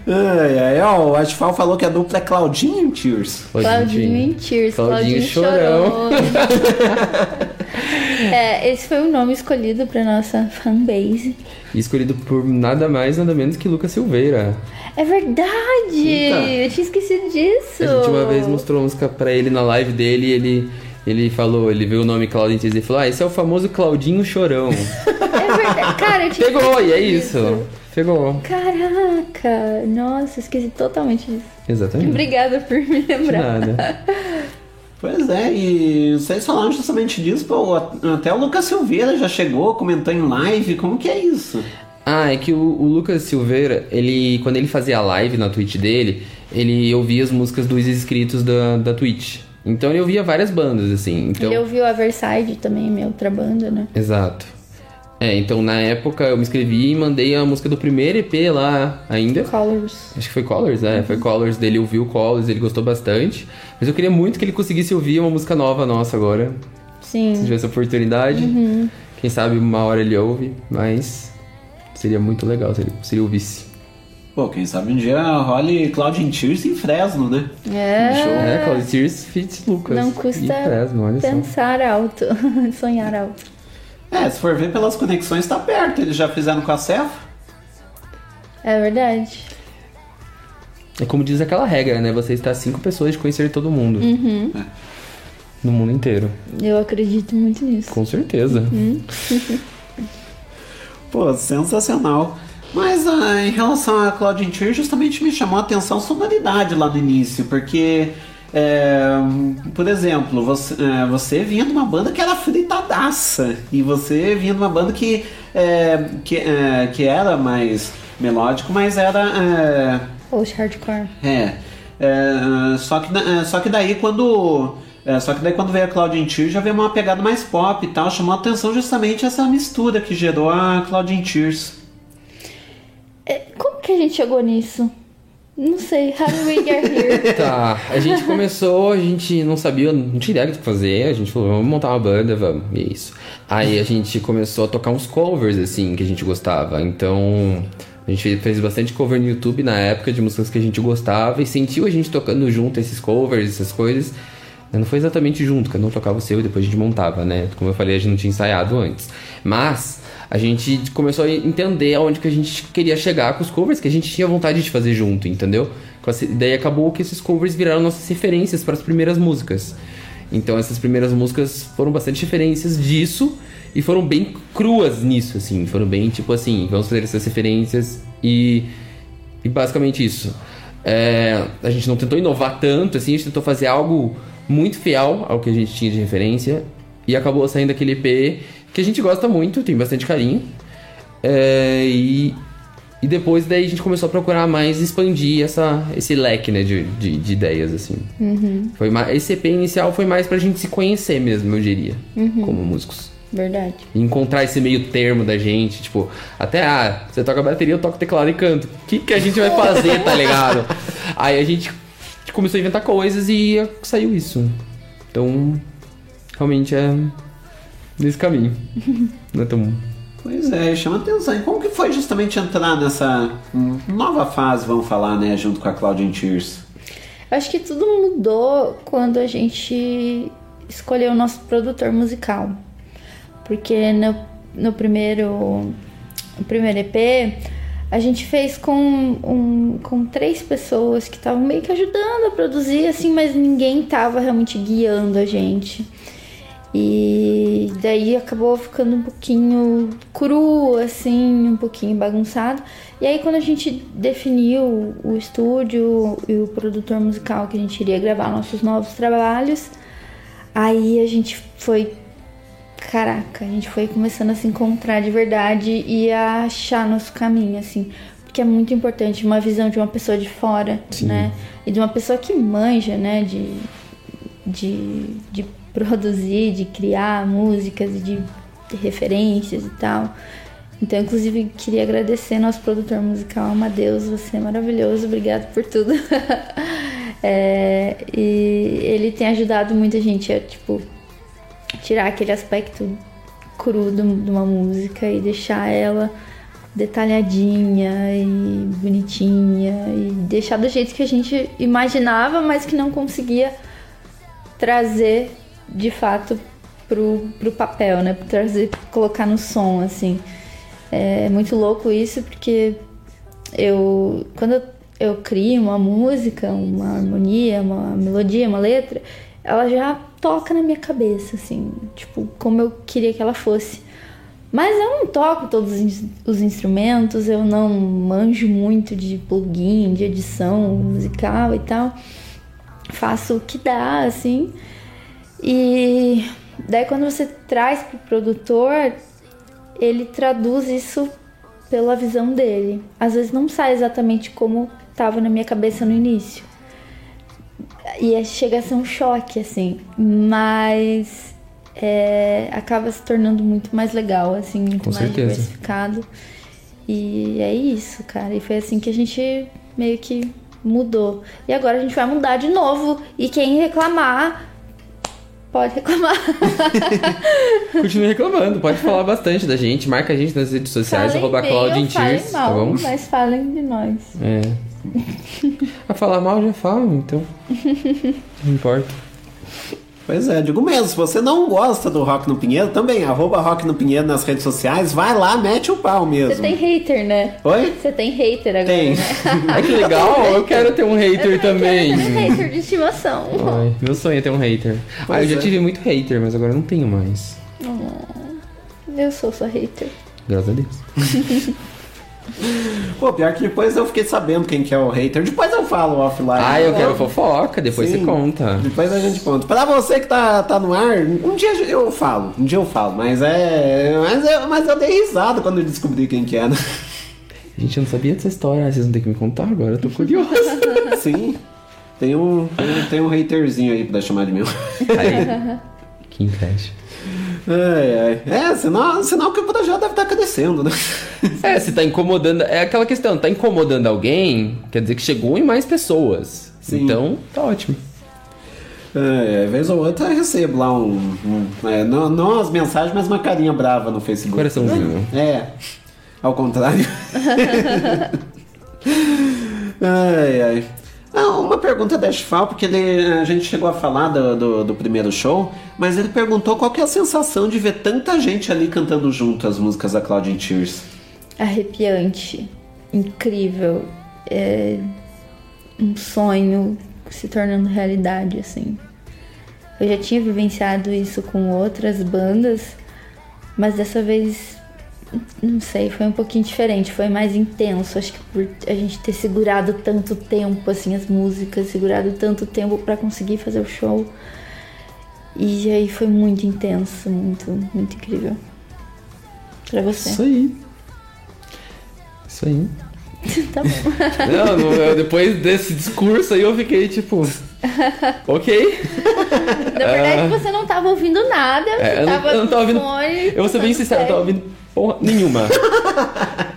Ai, ai, ó, o Asfal falou que a dupla é Claudinho e Tears. Claudinho e Tears. Claudinho Claudinho Chorão. é, esse foi o nome escolhido pra nossa fanbase. E escolhido por nada mais, nada menos que Lucas Silveira. É verdade! Eita. Eu tinha esquecido disso. A gente uma vez mostrou a música pra ele na live dele e ele, ele falou, ele viu o nome Claudinho e falou, ah, esse é o famoso Claudinho Chorão. É verdade. Cara, eu tinha Pegou, e é esquecido isso. Pegou. Caraca! Nossa, esqueci totalmente disso. Exatamente. Obrigada por me lembrar. nada. Pois é, e vocês falaram justamente disso, pô, até o Lucas Silveira já chegou, comentou em live, como que é isso? Ah, é que o, o Lucas Silveira, ele quando ele fazia a live na Twitch dele, ele ouvia as músicas dos inscritos da, da Twitch. Então ele ouvia várias bandas, assim. Então... Ele ouviu a Versailles também, minha outra banda, né? Exato. É, então na época eu me inscrevi e mandei a música do primeiro EP lá ainda. Colors. Acho que foi Colors, né? Foi Colors dele, ouviu Colors, ele gostou bastante. Mas eu queria muito que ele conseguisse ouvir uma música nova nossa agora. Sim. Se tivesse oportunidade. Uhum. Quem sabe uma hora ele ouve, mas seria muito legal se ele, se ele ouvisse. Pô, quem sabe um dia role Claudinho Tears em Fresno, né? É. É, Claudio Tears Fits Lucas. Não E custa Fresno, olha só. pensar alto, sonhar alto. É, se for ver pelas conexões, tá perto. Eles já fizeram com a Cefa. É verdade. É como diz aquela regra, né? Você está cinco pessoas de conhecer todo mundo. Uhum. No mundo inteiro. Eu acredito muito nisso. Com certeza. Uhum. Pô, sensacional. Mas ah, em relação a Claudinho Tears, justamente me chamou a atenção a sonoridade lá no início, porque, é, por exemplo, você, é, você vinha de uma banda que era fritadaça, e você vinha de uma banda que, é, que, é, que era mais melódico, mas era. Post hardcore. É. é, só, que, é, só que daí quando. é, só que daí quando veio a Claudinho Tears já veio uma pegada mais pop e tal, chamou a atenção justamente essa mistura que gerou a Claudinho Tears. Como que a gente chegou nisso? Não sei. How did we get here? Tá, a gente começou, a gente não sabia, não tinha ideia do que fazer, a gente falou, vamos montar uma banda, vamos, e é isso. Aí a gente começou a tocar uns covers, assim, que a gente gostava, então a gente fez bastante cover no YouTube na época de músicas que a gente gostava e sentiu a gente tocando junto esses covers, essas coisas. Não foi exatamente junto, cada um tocava o seu e depois a gente montava, né? Como eu falei, a gente não tinha ensaiado antes. Mas a gente começou a entender aonde que a gente queria chegar com os covers que a gente tinha vontade de fazer junto, entendeu? Daí acabou que esses covers viraram nossas referências para as primeiras músicas. Então essas primeiras músicas foram bastante referências disso e foram bem cruas nisso, assim. Foram bem tipo assim, vamos fazer essas referências e, e basicamente isso. É, a gente não tentou inovar tanto, assim, a gente tentou fazer algo muito fiel ao que a gente tinha de referência e acabou saindo aquele EP que a gente gosta muito, tem bastante carinho. É, e, e depois daí a gente começou a procurar mais expandir essa, esse leque né, de, de, de ideias, assim. Uhum. Foi mais, esse EP inicial foi mais pra gente se conhecer mesmo, eu diria, Uhum. como músicos. Verdade. E encontrar esse meio termo da gente, tipo, até, ah, você toca bateria, eu toco teclado e canto. O que, que a gente vai fazer, tá ligado? Aí a gente começou a inventar coisas e saiu isso. Então, realmente é nesse caminho. Não é tão... Pois é, chama atenção. E como que foi justamente entrar nessa nova fase, vamos falar, né, junto com a Claudinho Tears? Acho que tudo mudou quando a gente escolheu o nosso produtor musical. Porque no, no primeiro, no primeiro EP, a gente fez com, um, com três pessoas que estavam meio que ajudando a produzir, assim, mas ninguém tava realmente guiando a gente. E daí acabou ficando um pouquinho cru, assim, um pouquinho bagunçado. E aí quando a gente definiu o estúdio e o produtor musical que a gente iria gravar nossos novos trabalhos, aí a gente foi. Caraca, a gente foi começando a se encontrar de verdade e a achar nosso caminho, assim. Porque é muito importante uma visão de uma pessoa de fora, Sim. né? E de uma pessoa que manja, né? De, de, de produzir, de criar músicas e de referências e tal. Então, inclusive, queria agradecer nosso produtor musical, Amadeus, você é maravilhoso, obrigado por tudo. É, e ele tem ajudado muita gente a, tipo, tirar aquele aspecto cru de de uma música e deixar ela detalhadinha e bonitinha e deixar do jeito que a gente imaginava, mas que não conseguia trazer de fato pro, pro papel, né? Trazer, colocar no som, assim. É muito louco isso, porque eu quando eu, crio uma música, uma harmonia, uma melodia, uma letra, ela já toca na minha cabeça, assim, tipo, como eu queria que ela fosse. Mas eu não toco todos os instrumentos, eu não manjo muito de plugin, de edição musical e tal. Faço o que dá, assim. E daí quando você traz pro produtor, ele traduz isso pela visão dele. Às vezes não sai exatamente como estava na minha cabeça no início. E é- chega a ser um choque, assim. Mas é, acaba se tornando muito mais legal, assim, muito Com mais certeza. diversificado. E é isso, cara. E foi assim que a gente meio que mudou. E agora a gente vai mudar de novo. E quem reclamar, pode reclamar. Continue reclamando, pode falar bastante da gente, marca a gente nas redes sociais, Falem arroba falem Tears, mal, tá bom? Mas falem de nós. É. A falar mal já falam, então. Não importa. Pois é, digo mesmo, se você não gosta do Rock no Pinheiro, também, arroba Rock no Pinheiro nas redes sociais, vai lá, mete o pau mesmo. Você tem hater, né? Oi? Você tem hater agora, Tem. né? Ai, que legal, eu quero ter um hater também. Você tem hater de estimação. Ai, meu sonho é ter um hater. ah, eu já é. tive muito hater, mas agora eu não tenho mais. Oh, eu sou sua hater. Graças a Deus. Pô, pior que depois eu fiquei sabendo quem que é o hater. Depois eu falo offline. Ah, eu quero Então, fofoca, depois Sim. você conta. Depois a gente conta. Pra você que tá, tá no ar, um dia eu falo. Um dia eu falo. Mas é. Mas, é, mas eu dei risada quando eu descobri quem que era. Gente, eu não sabia dessa história. Vocês vão ter que me contar agora, eu tô curioso. Sim. Tem um, tem, tem um haterzinho aí pra chamar de meu. Aí. que inveja. Ai, ai. É, sinal, sinal que o projeto deve estar crescendo, né? É, se tá incomodando. É aquela questão, tá incomodando alguém, quer dizer que chegou em mais pessoas. Sim. Então, tá ótimo. É, vez ou outra eu recebo lá um. um- é, não, não as mensagens, mas uma carinha brava no Facebook. Coraçãozinho. É. Ao contrário. ai, ai. Ah, uma pergunta da Ashfal, porque ele, a gente chegou a falar do, do, do primeiro show, mas ele perguntou qual que é a sensação de ver tanta gente ali cantando junto as músicas da Claudine Tears. Arrepiante. Incrível. É um sonho se tornando realidade, assim. Eu já tinha vivenciado isso com outras bandas, mas dessa vez, não sei, foi um pouquinho diferente, foi mais intenso. Acho que por a gente ter segurado tanto tempo, assim, as músicas, segurado tanto tempo pra conseguir fazer o show. E aí foi muito intenso, muito, muito incrível. Pra você. Isso aí. Isso aí. tá bom. Não, não, eu- depois desse discurso aí eu fiquei tipo. Ok. Na verdade, Ah. você não tava ouvindo nada, você É, eu, tava eu não tava com ouvindo. Eu vou ser bem sincero, eu tava ouvindo porra nenhuma.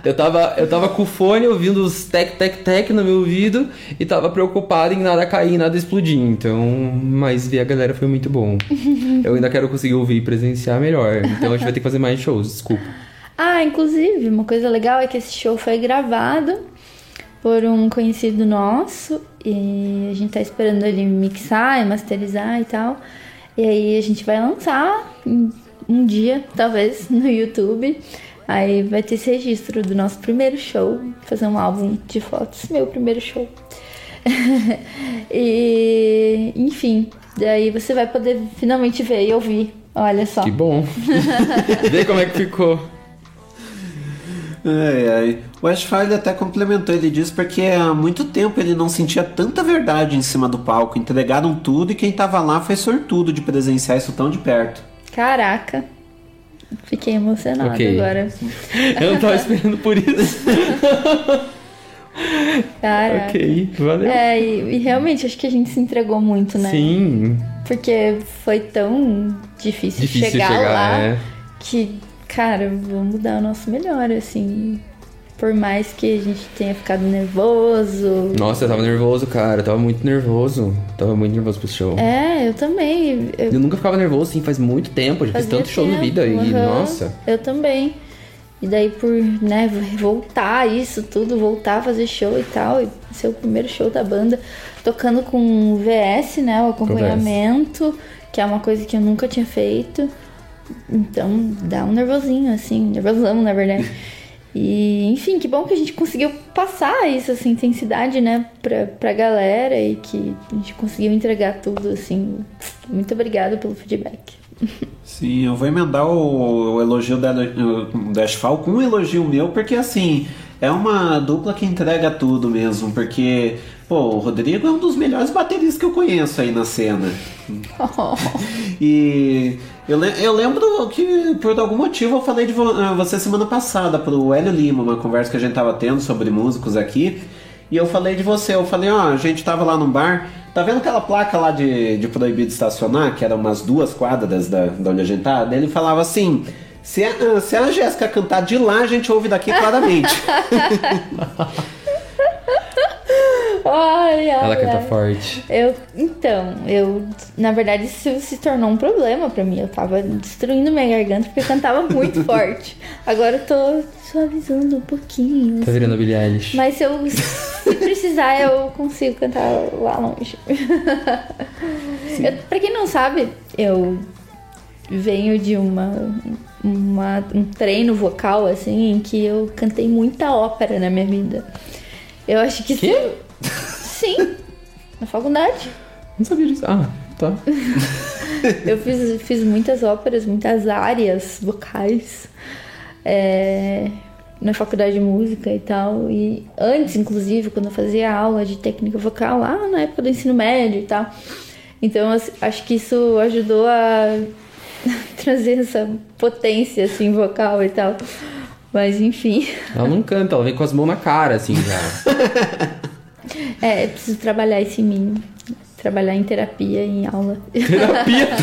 eu, tava, eu tava com o fone ouvindo os tec, tec, tec no meu ouvido e tava preocupado em nada cair, nada explodir. Então, mas ver a galera foi muito bom. eu ainda quero conseguir ouvir e presenciar melhor. Então a gente vai ter que fazer mais shows, desculpa. Ah, inclusive, uma coisa legal é que esse show foi gravado por um conhecido nosso e a gente tá esperando ele mixar e masterizar e tal. E aí a gente vai lançar um- dia, talvez, no YouTube. Aí vai ter esse registro do nosso primeiro show, fazer um álbum de fotos, meu primeiro show. e, enfim, daí você vai poder finalmente ver e ouvir. Olha só. Que bom. Vê como é que ficou. Ai, ai. O Ashfire até complementou, ele disse porque há muito tempo ele não sentia tanta verdade em cima do palco. Entregaram tudo e quem tava lá foi sortudo de presenciar isso tão de perto. Caraca. Fiquei emocionada Ok. agora. Eu não tava esperando por isso. Caraca. ok, valeu. É, e, e realmente acho que a gente se entregou muito, né? Sim. Porque foi tão difícil, Difícil chegar, chegar, lá é. que, cara, vamos dar o nosso melhor, assim. Por mais que a gente tenha ficado nervoso. Nossa, eu tava nervoso, cara. Eu tava muito nervoso. Tava muito nervoso pro show. É, eu também. Eu, Eu nunca ficava nervoso assim faz muito tempo. Eu já fiz tanto show na vida. E, aham. nossa. Eu também. E daí por, né, voltar isso tudo, voltar a fazer show e tal, e ser o primeiro show da banda, tocando com VS, né, o acompanhamento, que é uma coisa que eu nunca tinha feito. Então dá um nervosinho, assim, nervosão, na verdade. E, enfim, que bom que a gente conseguiu passar isso, essa intensidade, né, pra, pra galera e que a gente conseguiu entregar tudo, assim. Muito obrigada pelo feedback. Sim, eu vou emendar o, o elogio da, da com um elogio meu, porque assim, é uma dupla que entrega tudo mesmo, porque, pô, o Rodrigo é um dos melhores bateristas que eu conheço aí na cena. E eu, le- eu lembro que por algum motivo eu falei de vo- ah, você semana passada pro Hélio Lima, uma conversa que a gente tava tendo sobre músicos aqui. E eu falei de você, eu falei, ó, a gente tava lá no bar, tá vendo aquela placa lá de, de proibido estacionar, que era umas duas quadras da, da onde a gente tá? Daí ele falava assim, se a, se a Jéssica cantar de lá, a gente ouve daqui claramente. Ai, ai, Ela canta ai. forte. Eu, então, eu, na verdade, isso se tornou um problema pra mim. Eu tava destruindo minha garganta porque eu cantava muito forte. Agora eu tô suavizando um pouquinho. Tá assim. virando a Billie Eilish. Mas se eu se precisar, eu consigo cantar lá longe. eu, pra quem não sabe, eu venho de uma, uma- um treino vocal, assim, em que eu cantei muita ópera na minha vida. Eu acho que isso. Sim, na faculdade. Não sabia disso. Ah, tá. Eu fiz, fiz muitas óperas, muitas áreas vocais é, na faculdade de música e tal. E antes, inclusive, quando eu fazia aula de técnica vocal, lá na época do ensino médio e tal. Então, eu acho que isso ajudou a trazer essa potência, assim, vocal e tal. Mas, enfim. Ela não canta, ela vem com as mãos na cara, assim, já. É, preciso trabalhar isso em mim. Trabalhar em terapia, em aula. Terapia?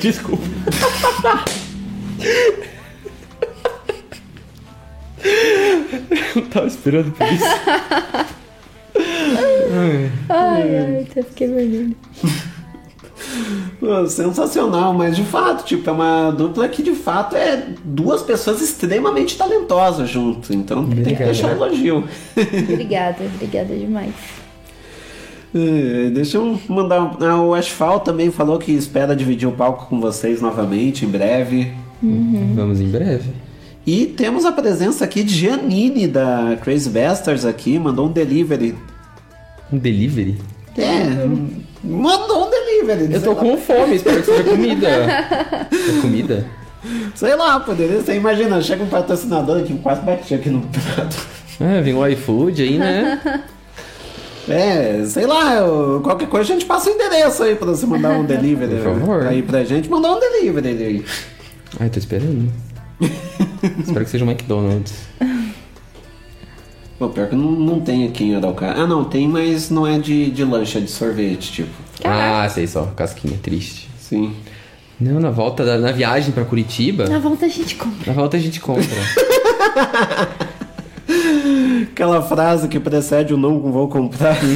Desculpa. Eu tava esperando por isso. Ai. Ai, ai, até fiquei vermelho. Pô, Sensacional, mas de fato, tipo, é uma dupla que de fato é duas pessoas extremamente talentosas junto. Então tem que deixar um elogio. Obrigada, obrigada demais. É, Deixa eu mandar. um- ah, O Asfal também falou que espera dividir o palco com vocês novamente em breve. Uhum. Vamos em breve. E temos a presença aqui de Janine da Crazy Bastards aqui, mandou um delivery. Um delivery? É, mandou um delivery. Eu tô com fome, espero que seja comida. É comida? Sei lá, poderia ser. Imagina, chega um patrocinador aqui, quase bati aqui no prato. É, vem o iFood aí, né? É, sei lá, eu- qualquer coisa a gente passa o endereço aí pra você mandar um delivery Por favor. aí pra gente. Mandar um delivery aí. Ai, tô esperando. espero que seja um McDonald's. Pô, pior que não, não tem aqui em Araucária. Ah, não, tem, mas não é de, de lanche, é de sorvete, tipo. Ah, sei só, casquinha triste. Sim. Não, na volta, da, na viagem pra Curitiba, Na volta a gente compra. na volta a gente compra. Aquela frase que precede o não vou comprar.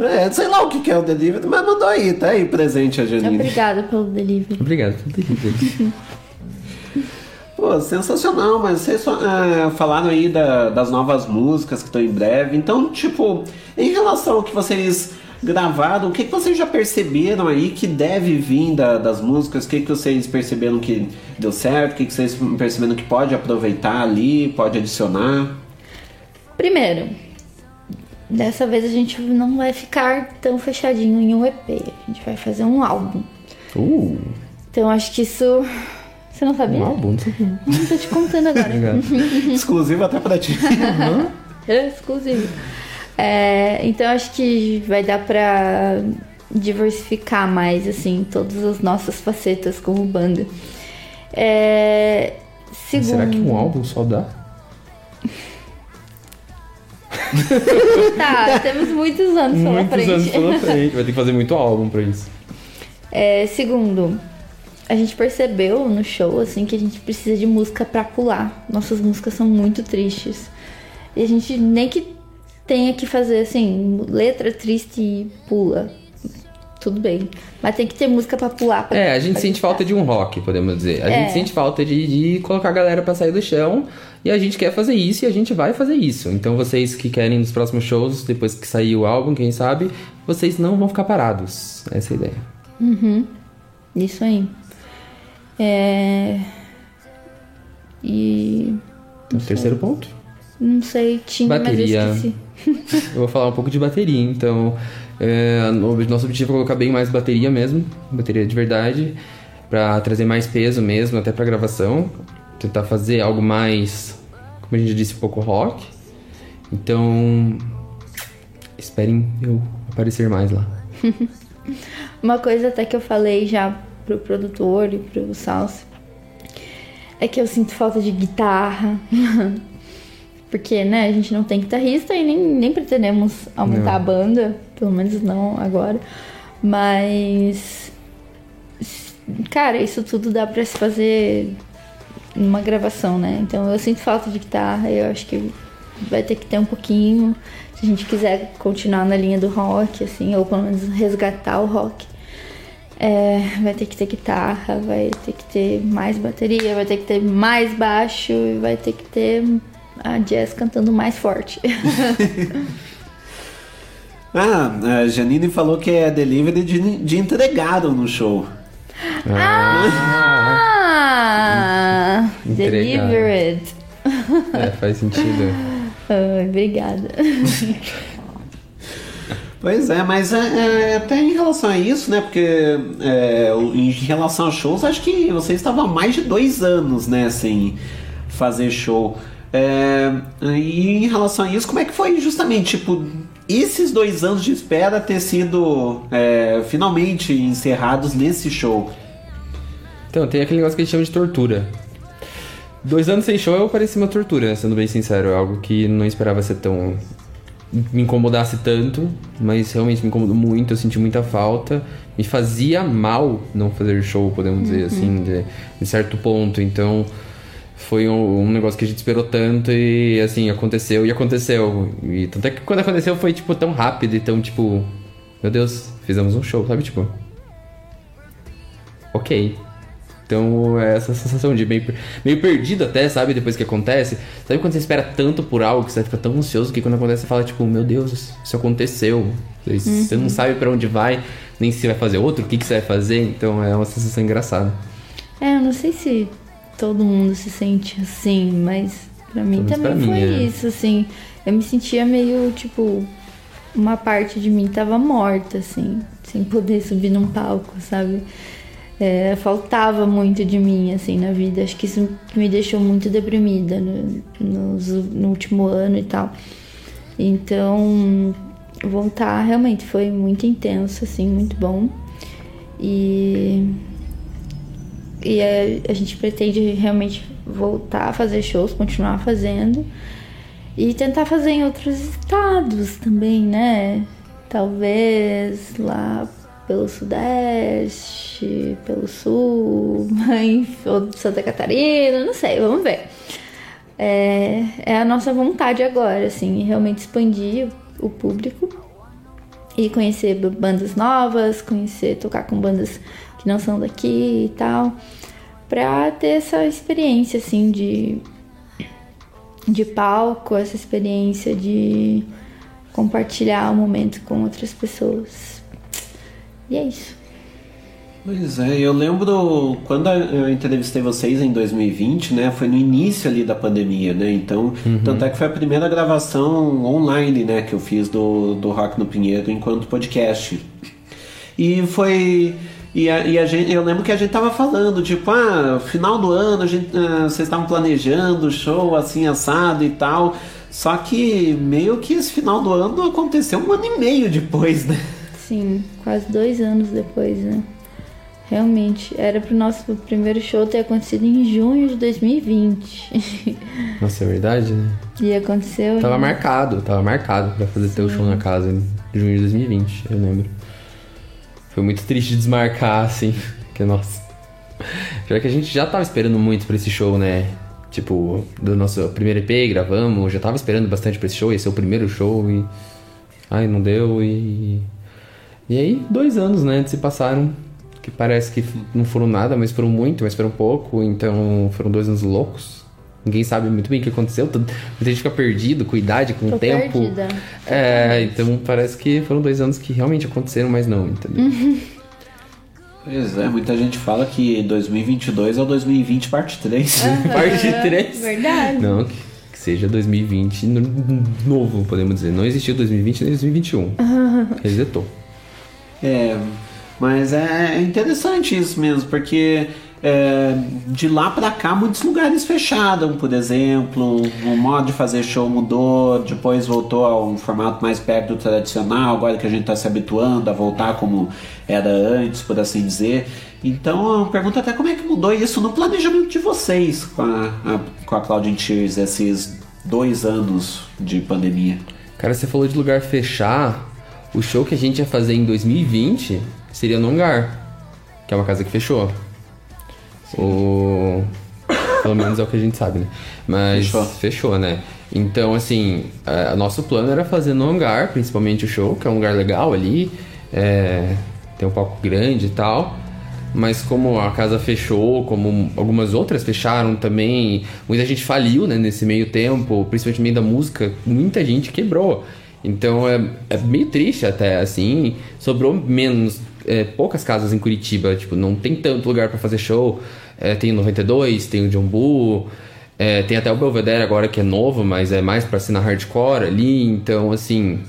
É, sei lá o que que é o delivery, mas mandou aí, tá aí presente a Janine. Obrigada pelo delivery. Obrigado pelo delivery. Pô, sensacional, mas vocês só, ah, falaram aí da- das novas músicas que estão em breve. Então, tipo, em relação ao que vocês gravaram, o que, que vocês já perceberam aí que deve vir da- das músicas? O que, que vocês perceberam que deu certo? O que, que vocês perceberam que pode aproveitar ali, pode adicionar? Primeiro, dessa vez a gente não vai ficar tão fechadinho em um EP. A gente vai fazer um álbum. Uh, Então acho que isso. Você não sabia? um álbum, não sabia. Não tô te contando agora. Exclusivo até pra ti. É exclusivo. É, então acho que vai dar pra diversificar mais, assim, todas as nossas facetas como banda. É, segundo... Será que um álbum só dá? Tá, temos muitos anos pela Muitos frente. anos pela frente. Vai ter que fazer muito álbum pra isso. É, segundo, a gente percebeu no show, assim, que a gente precisa de música pra pular. Nossas músicas são muito tristes. E a gente nem que tenha que fazer, assim, letra triste e pula. Tudo bem. Mas tem que ter música pra pular. Pra É, a gente sente falta de um rock, podemos dizer. A É. gente sente falta de, de colocar a galera pra sair do chão. E a gente quer fazer isso e a gente vai fazer isso. Então vocês que querem nos próximos shows, depois que sair o álbum, quem sabe, vocês não vão ficar parados. Essa é a ideia. Uhum. Isso aí. É... E... O terceiro ponto. Não sei, tinha, Bateria. mas eu esqueci. Eu vou falar um pouco de bateria, então. é, o nosso objetivo é colocar bem mais bateria mesmo, bateria de verdade, pra trazer mais peso mesmo, até pra gravação. Tentar fazer algo mais, como a gente disse, um pouco rock. Então. Esperem eu aparecer mais lá. Uma coisa até que eu falei já pro produtor e pro Salsa é que eu sinto falta de guitarra. Porque, né, a gente não tem guitarrista e nem, nem pretendemos aumentar Não. a banda, pelo menos não agora. Mas. Cara, isso tudo dá pra se fazer numa gravação, né? Então eu sinto falta de guitarra, eu acho que vai ter que ter um pouquinho. Se a gente quiser continuar na linha do rock, assim, ou pelo menos resgatar o rock. É, vai ter que ter guitarra, vai ter que ter mais bateria, vai ter que ter mais baixo e vai ter que ter a Jazz cantando mais forte. Ah, a Janine falou que é delivery de, de entregado no show. ah! Entregado. Delivered. É, faz sentido. Ai, obrigada. Pois é, mas é, é, até em relação a isso, né? Porque é, em relação a shows, acho que você estava há mais de dois anos, né? Sem fazer show. É, e em relação a isso, como é que foi justamente, tipo, esses dois anos de espera ter sido é, finalmente encerrados nesse show? Então, tem aquele negócio que a gente chama de tortura. Dois anos sem show eu parecia uma tortura, sendo bem sincero. É algo que não esperava ser tão. Me incomodasse tanto, mas realmente me incomodou muito, eu senti muita falta. Me fazia mal não fazer show, podemos dizer Uhum. assim, de, de certo ponto. Então, foi um, um negócio que a gente esperou tanto e assim, aconteceu e aconteceu. E tanto é que quando aconteceu foi tipo tão rápido e tão tipo. Meu Deus, fizemos um show, sabe? Tipo. Ok. Então é essa sensação de meio, meio perdido até, sabe? Depois que acontece. Sabe quando você espera tanto por algo que você fica tão ansioso que quando acontece você fala, tipo, meu Deus, isso aconteceu. Você Uhum. não sabe pra onde vai, nem se vai fazer outro, o que, que você vai fazer. Então é uma sensação engraçada. É, eu não sei se todo mundo se sente assim, mas pra mim também pra foi mim, é. isso, assim. Eu me sentia meio, tipo, uma parte de mim tava morta, assim, sem poder subir num palco, sabe? É, faltava muito de mim, assim, na vida. Acho que isso me deixou muito deprimida no, nos- no último ano e tal. Então, voltar realmente foi muito intenso, assim, muito bom. E e a, a gente pretende realmente voltar a fazer shows, continuar fazendo e tentar fazer em outros estados também, né? Talvez lá pelo Sudeste, pelo Sul, ou Santa Catarina, não sei, vamos ver. É, é a nossa vontade agora, assim, realmente expandir o, público e conhecer bandas novas, conhecer, tocar com bandas que não são daqui e tal, pra ter essa experiência assim de de palco, essa experiência de compartilhar o momento com outras pessoas. E é isso. Pois é, eu lembro quando eu entrevistei vocês em 2020, né? Foi no início ali da pandemia, né? Então, tanto é que foi a primeira gravação online, né? Que eu fiz do, do Rock no Pinheiro enquanto podcast. E foi. E, a, e a gente, eu lembro que a gente tava falando, tipo, ah, final do ano, a gente, ah, vocês estavam planejando o show assim, assado e tal. Só que meio que esse final do ano aconteceu um ano e meio depois, né? Sim, quase dois anos depois, né? Realmente, era pro nosso primeiro show ter acontecido em junho de 2020. Nossa, é verdade, né? e aconteceu. Tava em- marcado, tava marcado pra fazer teu show na casa em junho de 2020, eu lembro. Foi muito triste desmarcar, assim, que nossa. Pior que a gente já tava esperando muito pra esse show, né? Tipo, do nosso primeiro EP, gravamos, já tava esperando bastante pra esse show, ia ser o primeiro show e. Ai, não deu e. E aí, dois anos, né, se passaram, que parece que não foram nada, mas foram muito, mas foram pouco, então foram dois anos loucos. Ninguém sabe muito bem o que aconteceu, todo- muita gente fica perdido com idade, com Tô o tempo. perdida. É, então parece que foram dois anos que realmente aconteceram, mas não, entendeu? Pois é, muita gente fala que 2022 é o 2020 parte 3. Parte 3. Verdade. Não, que, que seja 2020 no- novo, podemos dizer. Não existiu 2020 nem 2021. Resetou. É, mas é interessante isso mesmo, porque é, de lá pra cá muitos lugares fecharam, por exemplo, o modo de fazer show mudou, depois voltou a um formato mais perto do tradicional, agora que a gente tá se habituando a voltar como era antes, por assim dizer. Então eu pergunto até como é que mudou isso no planejamento de vocês com a, a, com a Cloud Tears esses dois anos de pandemia. Cara, você falou de lugar fechar. O show que a gente ia fazer em 2020 seria no Hangar, que é uma casa que fechou. O... Pelo menos é o que a gente sabe, né? Mas Fechou. fechou, né? Então, assim, o nosso plano era fazer no hangar, principalmente o show, que é um lugar legal ali, é, tem um palco grande e tal. Mas como a casa fechou, como algumas outras fecharam também, muita gente faliu né, nesse meio tempo, principalmente no meio da música, muita gente quebrou. Então é, é meio triste até, assim, sobrou menos, é, poucas casas em Curitiba, tipo, não tem tanto lugar pra fazer show. É, tem o 92, tem o Jumbu, é, tem até o Belvedere agora que é novo, mas é mais pra cena hardcore ali, então assim,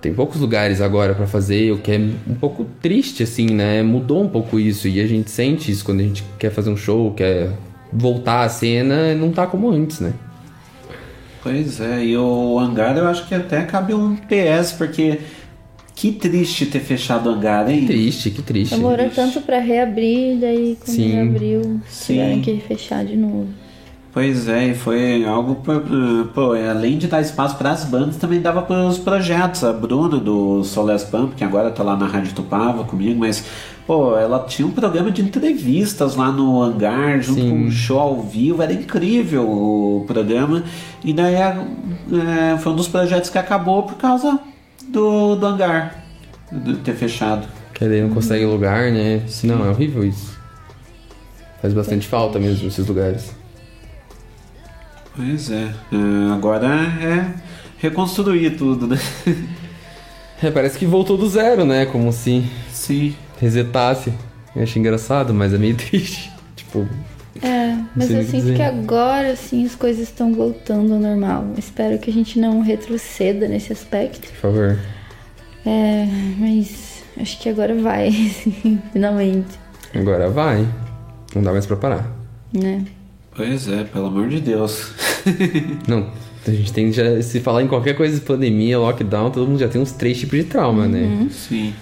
tem poucos lugares agora pra fazer, o que é um pouco triste, assim, né? Mudou um pouco isso e a gente sente isso quando a gente quer fazer um show, quer voltar à cena, não tá como antes, né? Pois é, e o hangar eu acho que até cabe um PS, porque que triste ter fechado o hangar, hein? Triste, que triste. Demorou tanto pra reabrir, daí quando Sim. reabriu, Sim. tiveram que fechar de novo. Pois é, e foi algo. pra- Pô, além de dar espaço para as bandas, também dava para os projetos. A Bruna do Soles Pump, que agora tá lá na Rádio Tupava comigo, mas, pô, ela tinha um programa de entrevistas lá no hangar, junto com um show ao vivo, era incrível o programa. E daí é, foi um dos projetos que acabou por causa do, do hangar de ter fechado. Que daí não consegue lugar, né? Não, é horrível isso. Faz bastante falta mesmo esses lugares. Pois é, é, agora é reconstruir tudo, né? É, parece que voltou do zero, né? Como se Sim. resetasse. Eu achei engraçado, mas é meio triste. Tipo, É, mas eu que sinto dizer. que agora sim as coisas estão voltando ao normal. Espero que a gente não retroceda nesse aspecto. por favor. É, mas acho que agora vai, assim, finalmente, Agora vai. Não dá mais pra parar. né? Pois é, pelo amor de Deus. Não, a gente tem já. Se falar em qualquer coisa de pandemia, lockdown, todo mundo já tem uns três tipos de trauma, né? Sim.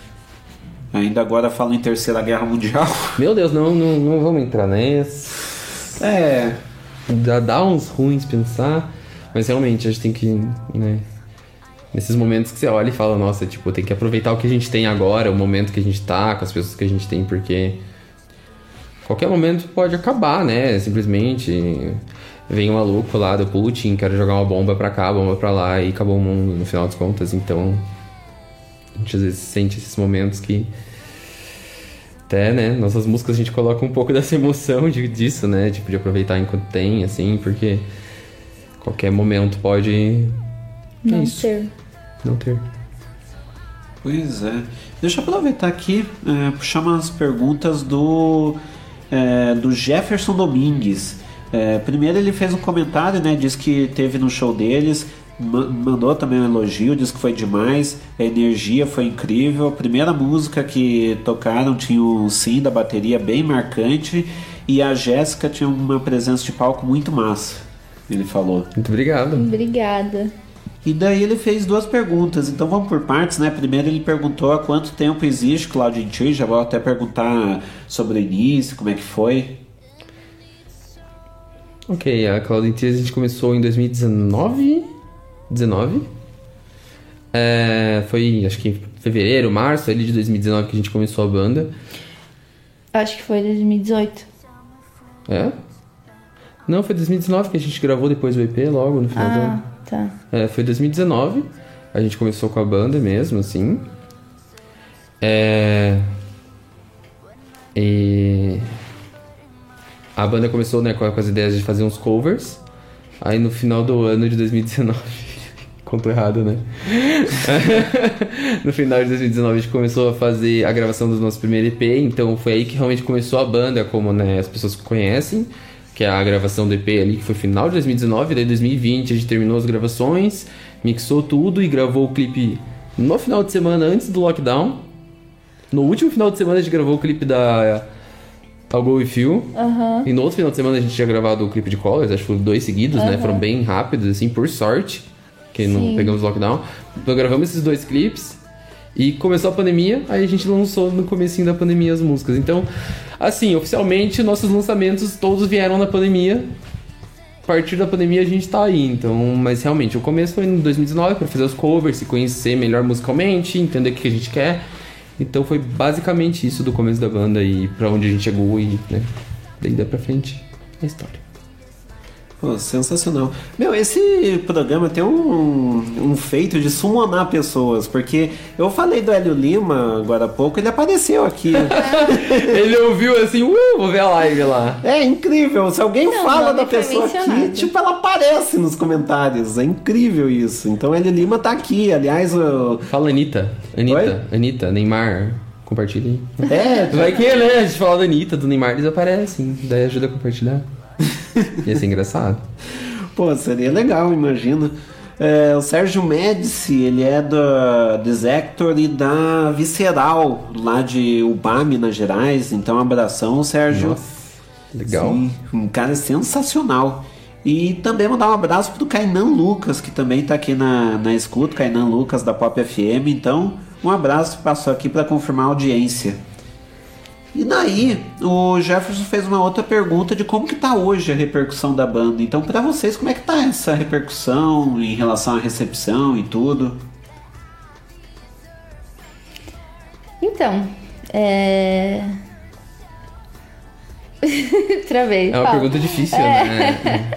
Ainda agora fala em Terceira Guerra Mundial. Meu Deus, não, não, não vamos entrar nessa. É. Dá, dá uns ruins pensar, mas realmente a gente tem que, né? Nesses momentos que você olha e fala, nossa, tipo, tem que aproveitar o que a gente tem agora, o momento que a gente tá, com as pessoas que a gente tem, porque qualquer momento pode acabar, né? Simplesmente vem um maluco lá do Putin, quer jogar uma bomba pra cá, bomba pra lá e acabou o mundo no final das contas. Então, a gente às vezes sente esses momentos que até, né, nossas músicas a gente coloca um pouco dessa emoção de, disso, né? Tipo, de aproveitar enquanto tem, assim, porque qualquer momento pode Não isso. ter. não ter. Pois é. Deixa eu aproveitar aqui, é, puxar umas perguntas do, é, do Jefferson Domingues. É, primeiro ele fez um comentário, né? Diz que teve no show deles, ma- mandou também um elogio, disse que foi demais, a energia foi incrível. A primeira música que tocaram tinha um sim da bateria bem marcante e a Jéssica tinha uma presença de palco muito massa. Ele falou. Muito obrigado. Obrigada. E daí ele fez duas perguntas, então vamos por partes, né? Primeiro ele perguntou há quanto tempo existe Cloud Tree, já vou até perguntar sobre o início, como é que foi. Ok, a Cloud Tears a gente começou em 2019? 19? É, foi, acho que fevereiro, março ali de 2019 que a gente começou a banda. Acho que foi 2018. É? Não, foi 2019 que a gente gravou depois o EP, logo no final do Ah, ano. Tá. É, foi 2019. A gente começou com a banda mesmo, assim. É. E. A banda começou né, com as ideias de fazer uns covers. Aí no final do ano de 2019. Contou errado, né? no final de 2019 a gente começou a fazer a gravação do nosso primeiro EP. Então foi aí que realmente começou a banda, como né, as pessoas conhecem. Que é a gravação do EP ali, que foi final de 2019. Daí 2020 a gente terminou as gravações, mixou tudo e gravou o clipe no final de semana antes do lockdown. No último final de semana a gente gravou o clipe da I'll Go With You. Aham. E no outro final de semana a gente tinha gravado o clipe de Colors, acho que foram dois seguidos, né? Aham. Foram bem rápidos, assim, por sorte, que não Sim. pegamos lockdown. Então gravamos esses dois clipes e começou a pandemia, aí a gente lançou no comecinho da pandemia as músicas. Então, assim, oficialmente nossos lançamentos todos vieram na pandemia. A partir da pandemia a gente tá aí, então, mas realmente o começo foi em 2019 para fazer os covers, se conhecer melhor musicalmente, entender o que a gente quer. Então foi basicamente isso do começo da banda e pra onde a gente chegou e, né, daí daí pra frente é história. Pô, sensacional. Meu, esse programa tem um, um feito de summonar pessoas, porque eu falei do Hélio Lima agora há pouco, ele apareceu aqui. Ele ouviu assim, uh, vou ver a live lá. É incrível. Se alguém Não, fala da pessoa aqui, tipo, ela aparece nos comentários. É incrível isso. Então, Hélio Lima tá aqui. Aliás, o. Fala, Anitta. Anitta, Anitta, Neymar. Compartilha aí. É, Vai que, né? A gente fala da Anitta, do Neymar, eles aparecem. Daí ajuda a compartilhar. Ia ser engraçado. Pô, seria legal, imagina. É, o Sérgio Médici, ele é da Desector e da Visceral, lá de Ubá, Minas Gerais. Então, abração, Sérgio. legal. Sim, um cara sensacional. E também mandar um abraço pro Kainan Lucas, que também tá aqui na, na escuta, Kainan Lucas da Pop FM. Então, um abraço, passou aqui para confirmar a audiência. E daí, o Jefferson fez uma outra pergunta de como que tá hoje a repercussão da banda. Então, para vocês, como é que tá essa repercussão em relação à recepção e tudo? Então, é. Travei. É uma fala. pergunta difícil, É. né?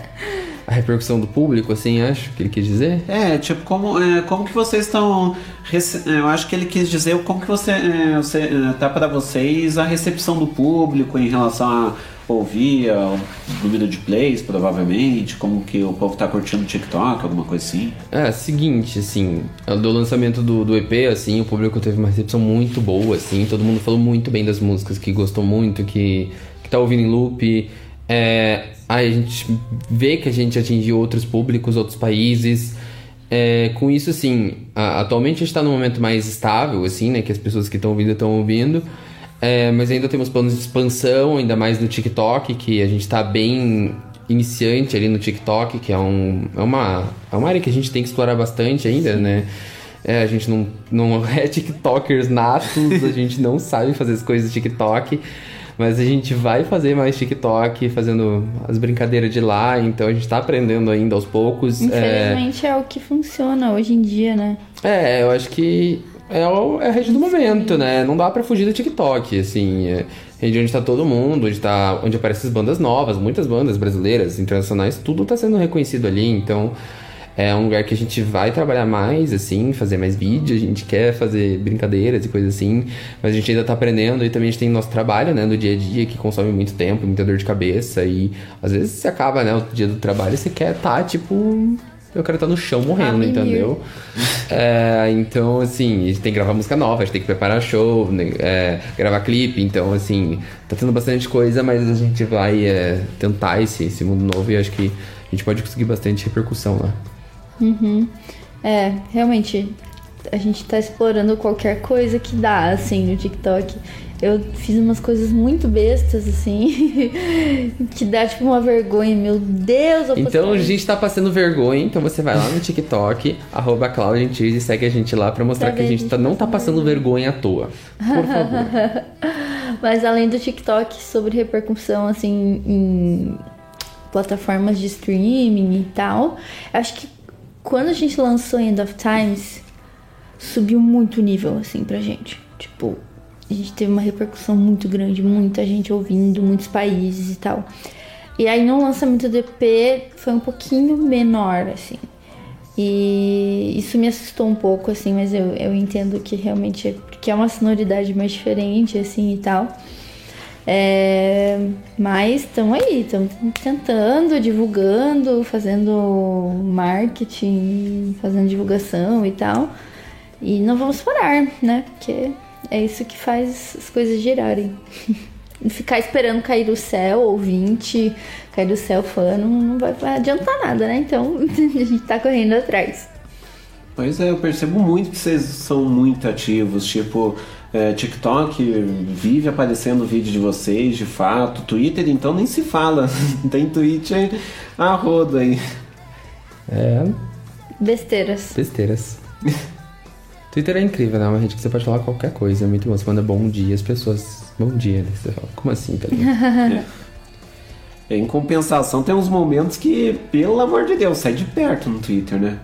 A repercussão do público, assim, acho que ele quis dizer. É, tipo, como, é, como que vocês estão. rece- é, Eu acho que ele quis dizer como que você, é, você é, tá para vocês a recepção do público em relação a ouvir o número de plays, provavelmente, como que o povo tá curtindo o TikTok, alguma coisa assim. É, seguinte, assim, do lançamento do, do EP, assim, o público teve uma recepção muito boa, assim, todo mundo falou muito bem das músicas, que gostou muito, que, que tá ouvindo em loop. É, a gente vê que a gente atingiu outros públicos, outros países. É, com isso, a- atualmente a gente tá num momento mais estável, assim, né, que as pessoas que estão ouvindo estão ouvindo. É, mas ainda temos planos de expansão, ainda mais no TikTok, que a gente tá bem iniciante ali no TikTok, que é, um, é, uma, é uma área que a gente tem que explorar bastante ainda, né? É, a gente não, não é TikTokers natos, a gente não sabe fazer as coisas do TikTok, mas a gente vai fazer mais TikTok, fazendo as brincadeiras de lá, então a gente tá aprendendo ainda aos poucos. É, Infelizmente é o que funciona hoje em dia, né? é, eu acho que é, o, é a rede do momento, né? Não dá pra fugir do TikTok, assim. É rede onde tá todo mundo, onde, tá, onde aparecem as bandas novas, muitas bandas brasileiras, internacionais, tudo tá sendo reconhecido ali, então é um lugar que a gente vai trabalhar mais, assim, fazer mais vídeo, a gente quer fazer brincadeiras e coisas assim, mas a gente ainda tá aprendendo e também a gente tem nosso trabalho, né, do dia a dia, que consome muito tempo, muita dor de cabeça e às vezes você acaba, né, o dia do trabalho e você quer tá, tipo, eu quero estar no chão morrendo, Ah, entendeu? É, então, assim, a gente tem que gravar música nova, a gente tem que preparar show, né, é, gravar clipe, então, assim, tá tendo bastante coisa, mas a gente vai é, tentar esse, esse mundo novo e acho que a gente pode conseguir bastante repercussão lá. Uhum. É, realmente, a gente tá explorando qualquer coisa que dá, assim, no TikTok. Eu fiz umas coisas muito bestas, assim, que dá tipo uma vergonha. Meu Deus, eu Então a gente tá passando vergonha, então você vai lá no TikTok, arroba Claudia e segue a gente lá pra mostrar que a ver gente tá, não tá passando vergonha à toa. Por favor. Mas além do TikTok, sobre repercussão, assim, em plataformas de streaming e tal, acho que quando a gente lançou End of Times, subiu muito o nível, assim, pra gente. Tipo, a gente teve uma repercussão muito grande, muita gente ouvindo, muitos países e tal. E aí no lançamento do EP foi um pouquinho menor, assim. E isso me assustou um pouco, assim, mas eu, eu entendo que realmente é porque é uma sonoridade mais diferente, assim, e tal. É, mas estamos aí, estamos tentando, divulgando, fazendo marketing, fazendo divulgação e tal. E não vamos parar, né? Porque é isso que faz as coisas girarem. Ficar esperando cair do céu, ouvinte, cair do céu fã, não, não vai adiantar nada, né? Então a gente tá correndo atrás. Pois é, eu percebo muito que vocês são muito ativos, tipo, é, TikTok vive aparecendo vídeo de vocês, de fato, Twitter então nem se fala, tem Twitter a rodo aí. É, Besteiras. besteiras. Twitter é incrível, né? Uma rede que você pode falar qualquer coisa, é muito bom. Você manda bom dia, as pessoas. Bom dia, né? Você fala, como assim, tá ligado? É, Em compensação, tem uns momentos que, pelo amor de Deus, sai de perto no Twitter, né?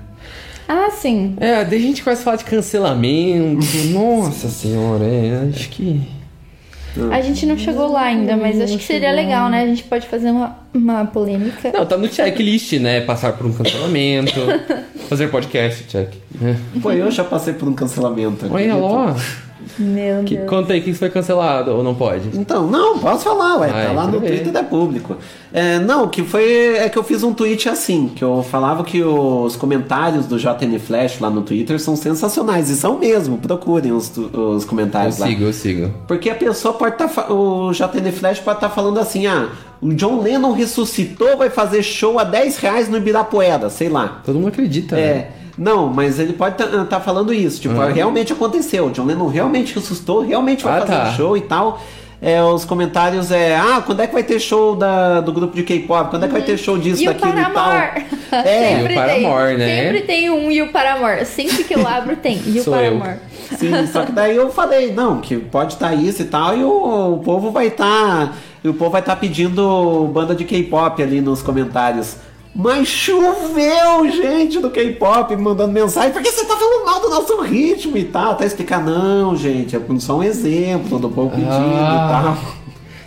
Ah, sim. É, daí a gente começa a falar de cancelamento. Nossa senhora, é, acho que. A gente não chegou lá ainda, mas acho que seria legal, né? A gente pode fazer uma, uma polêmica. Não, tá no checklist, né? Passar por um cancelamento, fazer podcast, check. É. Pô, eu já passei por um cancelamento. Olha lá. Meu Que, Deus. conta aí, quem foi cancelado ou não pode? Então, não, posso falar, ué. Ai, tá lá no bem. Twitter é público. É, não, que foi. É que eu fiz um tweet assim, que eu falava que os comentários do JN Flash lá no Twitter são sensacionais. E são mesmo, procurem os, os Eu comentários lá. sigo, eu sigo. Porque a pessoa pode estar. o JN Flash pode estar falando assim, ah, o John Lennon ressuscitou, vai fazer show a 10 reais no Ibirapuera, sei lá. Todo mundo acredita, né? Não, mas ele pode estar falando isso. Tipo, Uhum. realmente aconteceu. O John Lennon realmente ressuscitou, realmente vai Ah, fazer tá. um show e tal. É, os comentários é, ah, quando é que vai ter show da, do grupo de K-pop? Quando é que vai ter show disso, E o daquilo e tal? É, Sempre e o Paramore, tem. né? Sempre tem um e o Paramore. Sempre que eu abro tem. E o Sou eu. Paramore. Sim, só que daí eu falei, não, que pode estar isso e tal, e o, o povo vai estar. e o povo vai estar pedindo banda de K-pop ali nos comentários. Mas choveu gente do K-pop mandando mensagem, porque você tá falando mal do nosso ritmo e tal. Tá explicando, não, gente, é só um exemplo do povo pedindo Ah. e tal.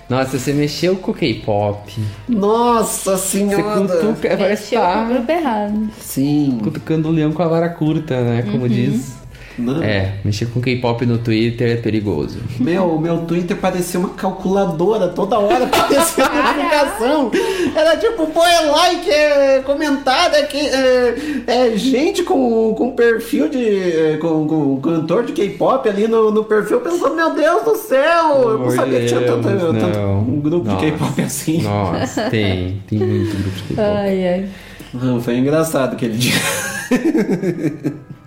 Nossa, você mexeu com o K-pop. Nossa Você senhora! cutuca, parece que Mexeu com o tá grupo errado. Sim. cutucando o leão com a vara curta, né? Como diz. Não. É, mexer com K-pop no Twitter é perigoso. Meu, meu Twitter parecia uma calculadora, toda hora aparecia notificação. Era tipo, pô, é like, é comentário, é, que, é, é gente com, com perfil de. é, com, com cantor de K-pop ali no, no perfil, pensando, meu Deus do céu! eu não sabia que tinha tanto, Deus, tanto um grupo Nossa. de K-pop assim. Nossa, tem. Tem muito grupo de K-pop. Ai, ai. Não, foi engraçado aquele dia.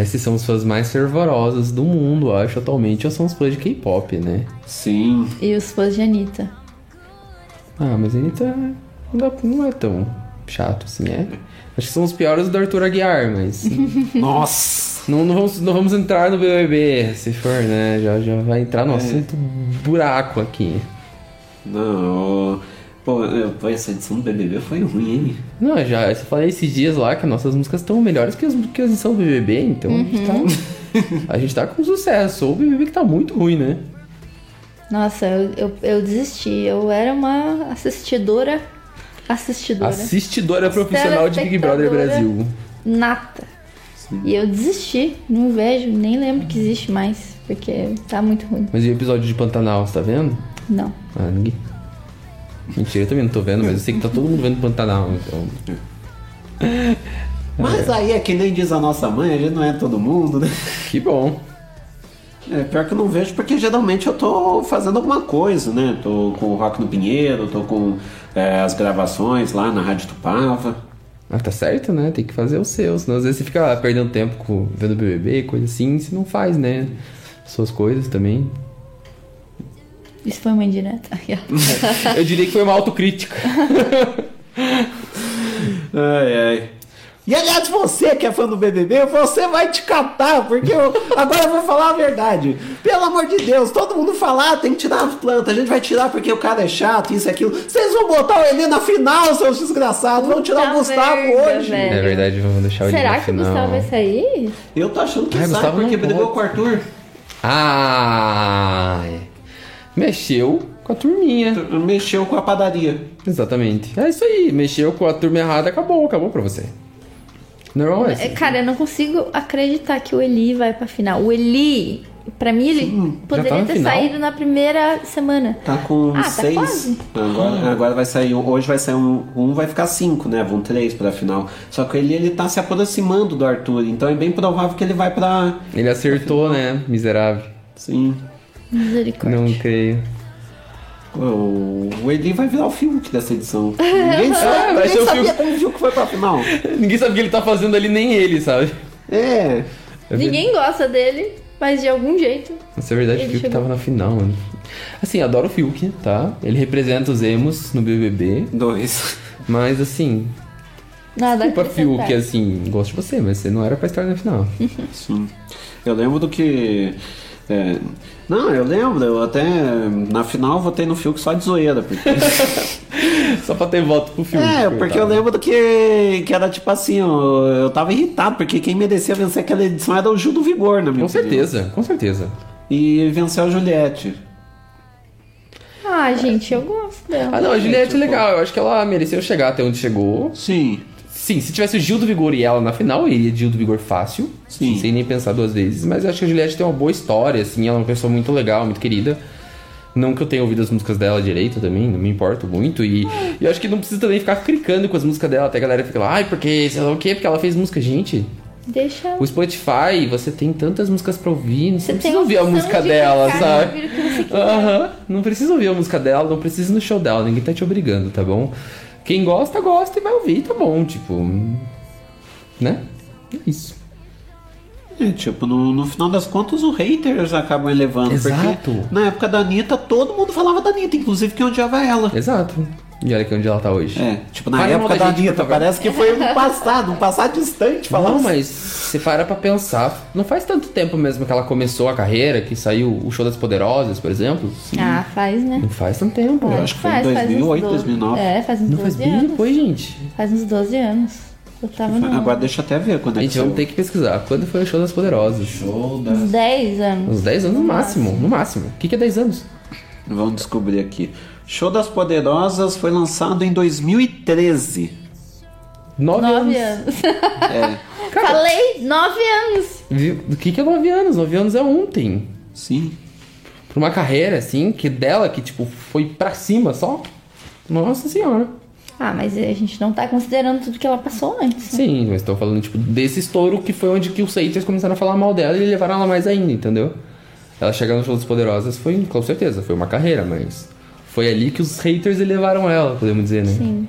Esses são os fãs mais fervorosos do mundo, eu acho, atualmente, ou são os fãs de K-pop, né? Sim. E os fãs de Anitta. Ah, mas a Anitta não, dá- não é tão chato assim, é? Acho que são os piores do Arthur Aguiar, mas. Nossa! Não, não, vamos, não vamos entrar no BBB, se for, né? Já, já vai entrar no É. assunto buraco aqui. Não. Pô, eu- pô, essa edição do BBB foi ruim, hein? Não, já eu falei esses dias lá que nossas músicas estão melhores que as, que as edição do BBB, então a, gente tá, a gente tá com sucesso. Ou o BBB que tá muito ruim, né? Nossa, eu, eu, eu desisti. Eu era uma assistidora. Assistidora. Assistidora profissional de Big Brother. Brasil. Nata. E eu desisti. Não vejo, nem lembro que existe mais. Porque tá muito ruim. Mas e o episódio de Pantanal, você tá vendo? Não. Ah, ninguém. Mentira, eu também não tô vendo, mas eu sei que tá todo mundo vendo Pantanal, então. Mas aí é que nem diz a nossa mãe, a gente não é todo mundo, né? Que bom. É, pior que eu não vejo porque geralmente eu tô fazendo alguma coisa, né? Tô com o Rock no Pinheiro, tô com é, as gravações lá na Rádio Tupava. Ah, tá certo, né? Tem que fazer o seu, senão às vezes você fica perdendo tempo com, vendo BBB, coisa assim, você não faz, né? Suas coisas também. Isso foi uma indireta. Eu diria que foi uma autocrítica. Ai, ai. E aliás, você que é fã do BBB, você vai te catar, porque eu agora eu vou falar a verdade. Pelo amor de Deus, todo mundo fala, ah, tem que tirar as plantas, a gente vai tirar porque o cara é chato, isso e aquilo. Vocês vão botar o Eli na final, seus desgraçados, vão tirar o Gustavo merda, hoje. velho. É verdade, vamos deixar o Eli Será na que o. Gustavo vai sair? Eu tô achando que Ai, sai Gustavo porque brigou com o Arthur. Ai. Mexeu com a turminha. Mexeu com a padaria. Exatamente. É isso aí. Mexeu com a turma errada, acabou, acabou pra você. Normal é assim. Cara, eu não consigo acreditar que o Eli vai pra final. O Eli, pra mim, ele poderia tá na ter final? saído na primeira semana. Tá com Ah, tá seis. quase. agora, agora vai sair. um- Hoje vai sair um. Um vai ficar cinco, né? Vão três pra final. Só que ele, ele tá se aproximando do Arthur. Então é bem provável que ele vai pra. Ele acertou, né? Miserável. Sim. Misericórdia. Não creio. O, Eli vai virar o Fiuk dessa edição. Ninguém É, sabe, vai ser o sabia Fiuk. como o Fiuk foi pra final. Ninguém sabe o que ele tá fazendo ali, nem ele, sabe? É. Ninguém gosta dele, mas de algum jeito. Isso é verdade, o Ele Fiuk chegou. tava na final, mano. Assim, adoro o Fiuk, tá? Ele representa os emos no BBB. Dois. Mas, assim... Nada Desculpa. Fiuk, assim, gosto de você, mas você não era pra estar na final. Sim. Eu lembro do que. É, não, eu lembro, eu até na final votei no Fiuk só de zoeira. Porque... só pra ter voto pro Fiuk. É, porque eu lembro que, que era tipo assim, eu, eu tava irritado, porque quem merecia vencer aquela edição era o Gil do Vigor, na minha Com certeza, com certeza. E venceu a Juliette. Ah, gente, eu gosto dela. Ah, não, a Juliette é legal. Eu acho que ela mereceu chegar até onde chegou. Sim. Sim, se tivesse o Gil do Vigor e ela na final, eu iria de Gil do Vigor fácil. Sim. Sem nem pensar duas vezes. Mas eu acho que a Juliette tem uma boa história, assim. Ela é uma pessoa muito legal, muito querida. Não que eu tenha ouvido as músicas dela direito também, não me importo muito. E, e eu acho que não precisa também ficar cricando com as músicas dela. Até a galera fica lá, ai, porque sei lá o quê? Porque ela fez música. Gente, Deixa. o Spotify, você tem tantas músicas pra ouvir, não Você precisa tem ouvir a música de dela, sabe? você. Aham, não precisa ouvir a música dela, não precisa ir no show dela, ninguém tá te obrigando, tá bom? Quem gosta, gosta e vai ouvir, tá bom, tipo. Né? É isso. É, tipo, no, no final das contas, os haters acabam elevando. Exato. Porque na época da Anitta, todo mundo falava da Anitta, inclusive quem odiava ela. Exato. E olha que onde ela tá hoje. É, tipo, na mal época da gente, Anitta, parece que foi no passado, um passado distante. Falava Não, mas você para pra pensar, não faz tanto tempo mesmo que ela começou a carreira, que saiu o Show das Poderosas, por exemplo. Ah, faz, né? Não faz tanto tempo. Eu acho que foi em faz, faz uns 2008, 12. 2009. É, faz uns Não 12 faz bem anos. depois, gente. Faz uns 12 anos. Eu tava no... Agora deixa eu até ver quando é Gente, que vamos saiu. ter que pesquisar. Quando foi o Show das Poderosas? Show Uns 10 anos. Uns 10 anos no máximo, no máximo. O que, que é 10 anos? Vamos descobrir aqui. Show das Poderosas foi lançado em 2013. 9 9 anos. anos. É. Falei 9 anos. Viu? O que, que é 9 anos? 9 anos é ontem. Sim. Pra uma carreira, assim, que dela, que, tipo, foi pra cima só. Nossa senhora. Ah, mas a gente não tá considerando tudo que ela passou antes. né? Sim, mas tô falando, tipo, desse estouro que foi onde que os haters começaram a falar mal dela e levaram ela mais ainda, entendeu? Ela chegar no show das poderosas foi, com certeza, foi uma carreira, mas foi ali que os haters levaram ela, podemos dizer, né? Sim.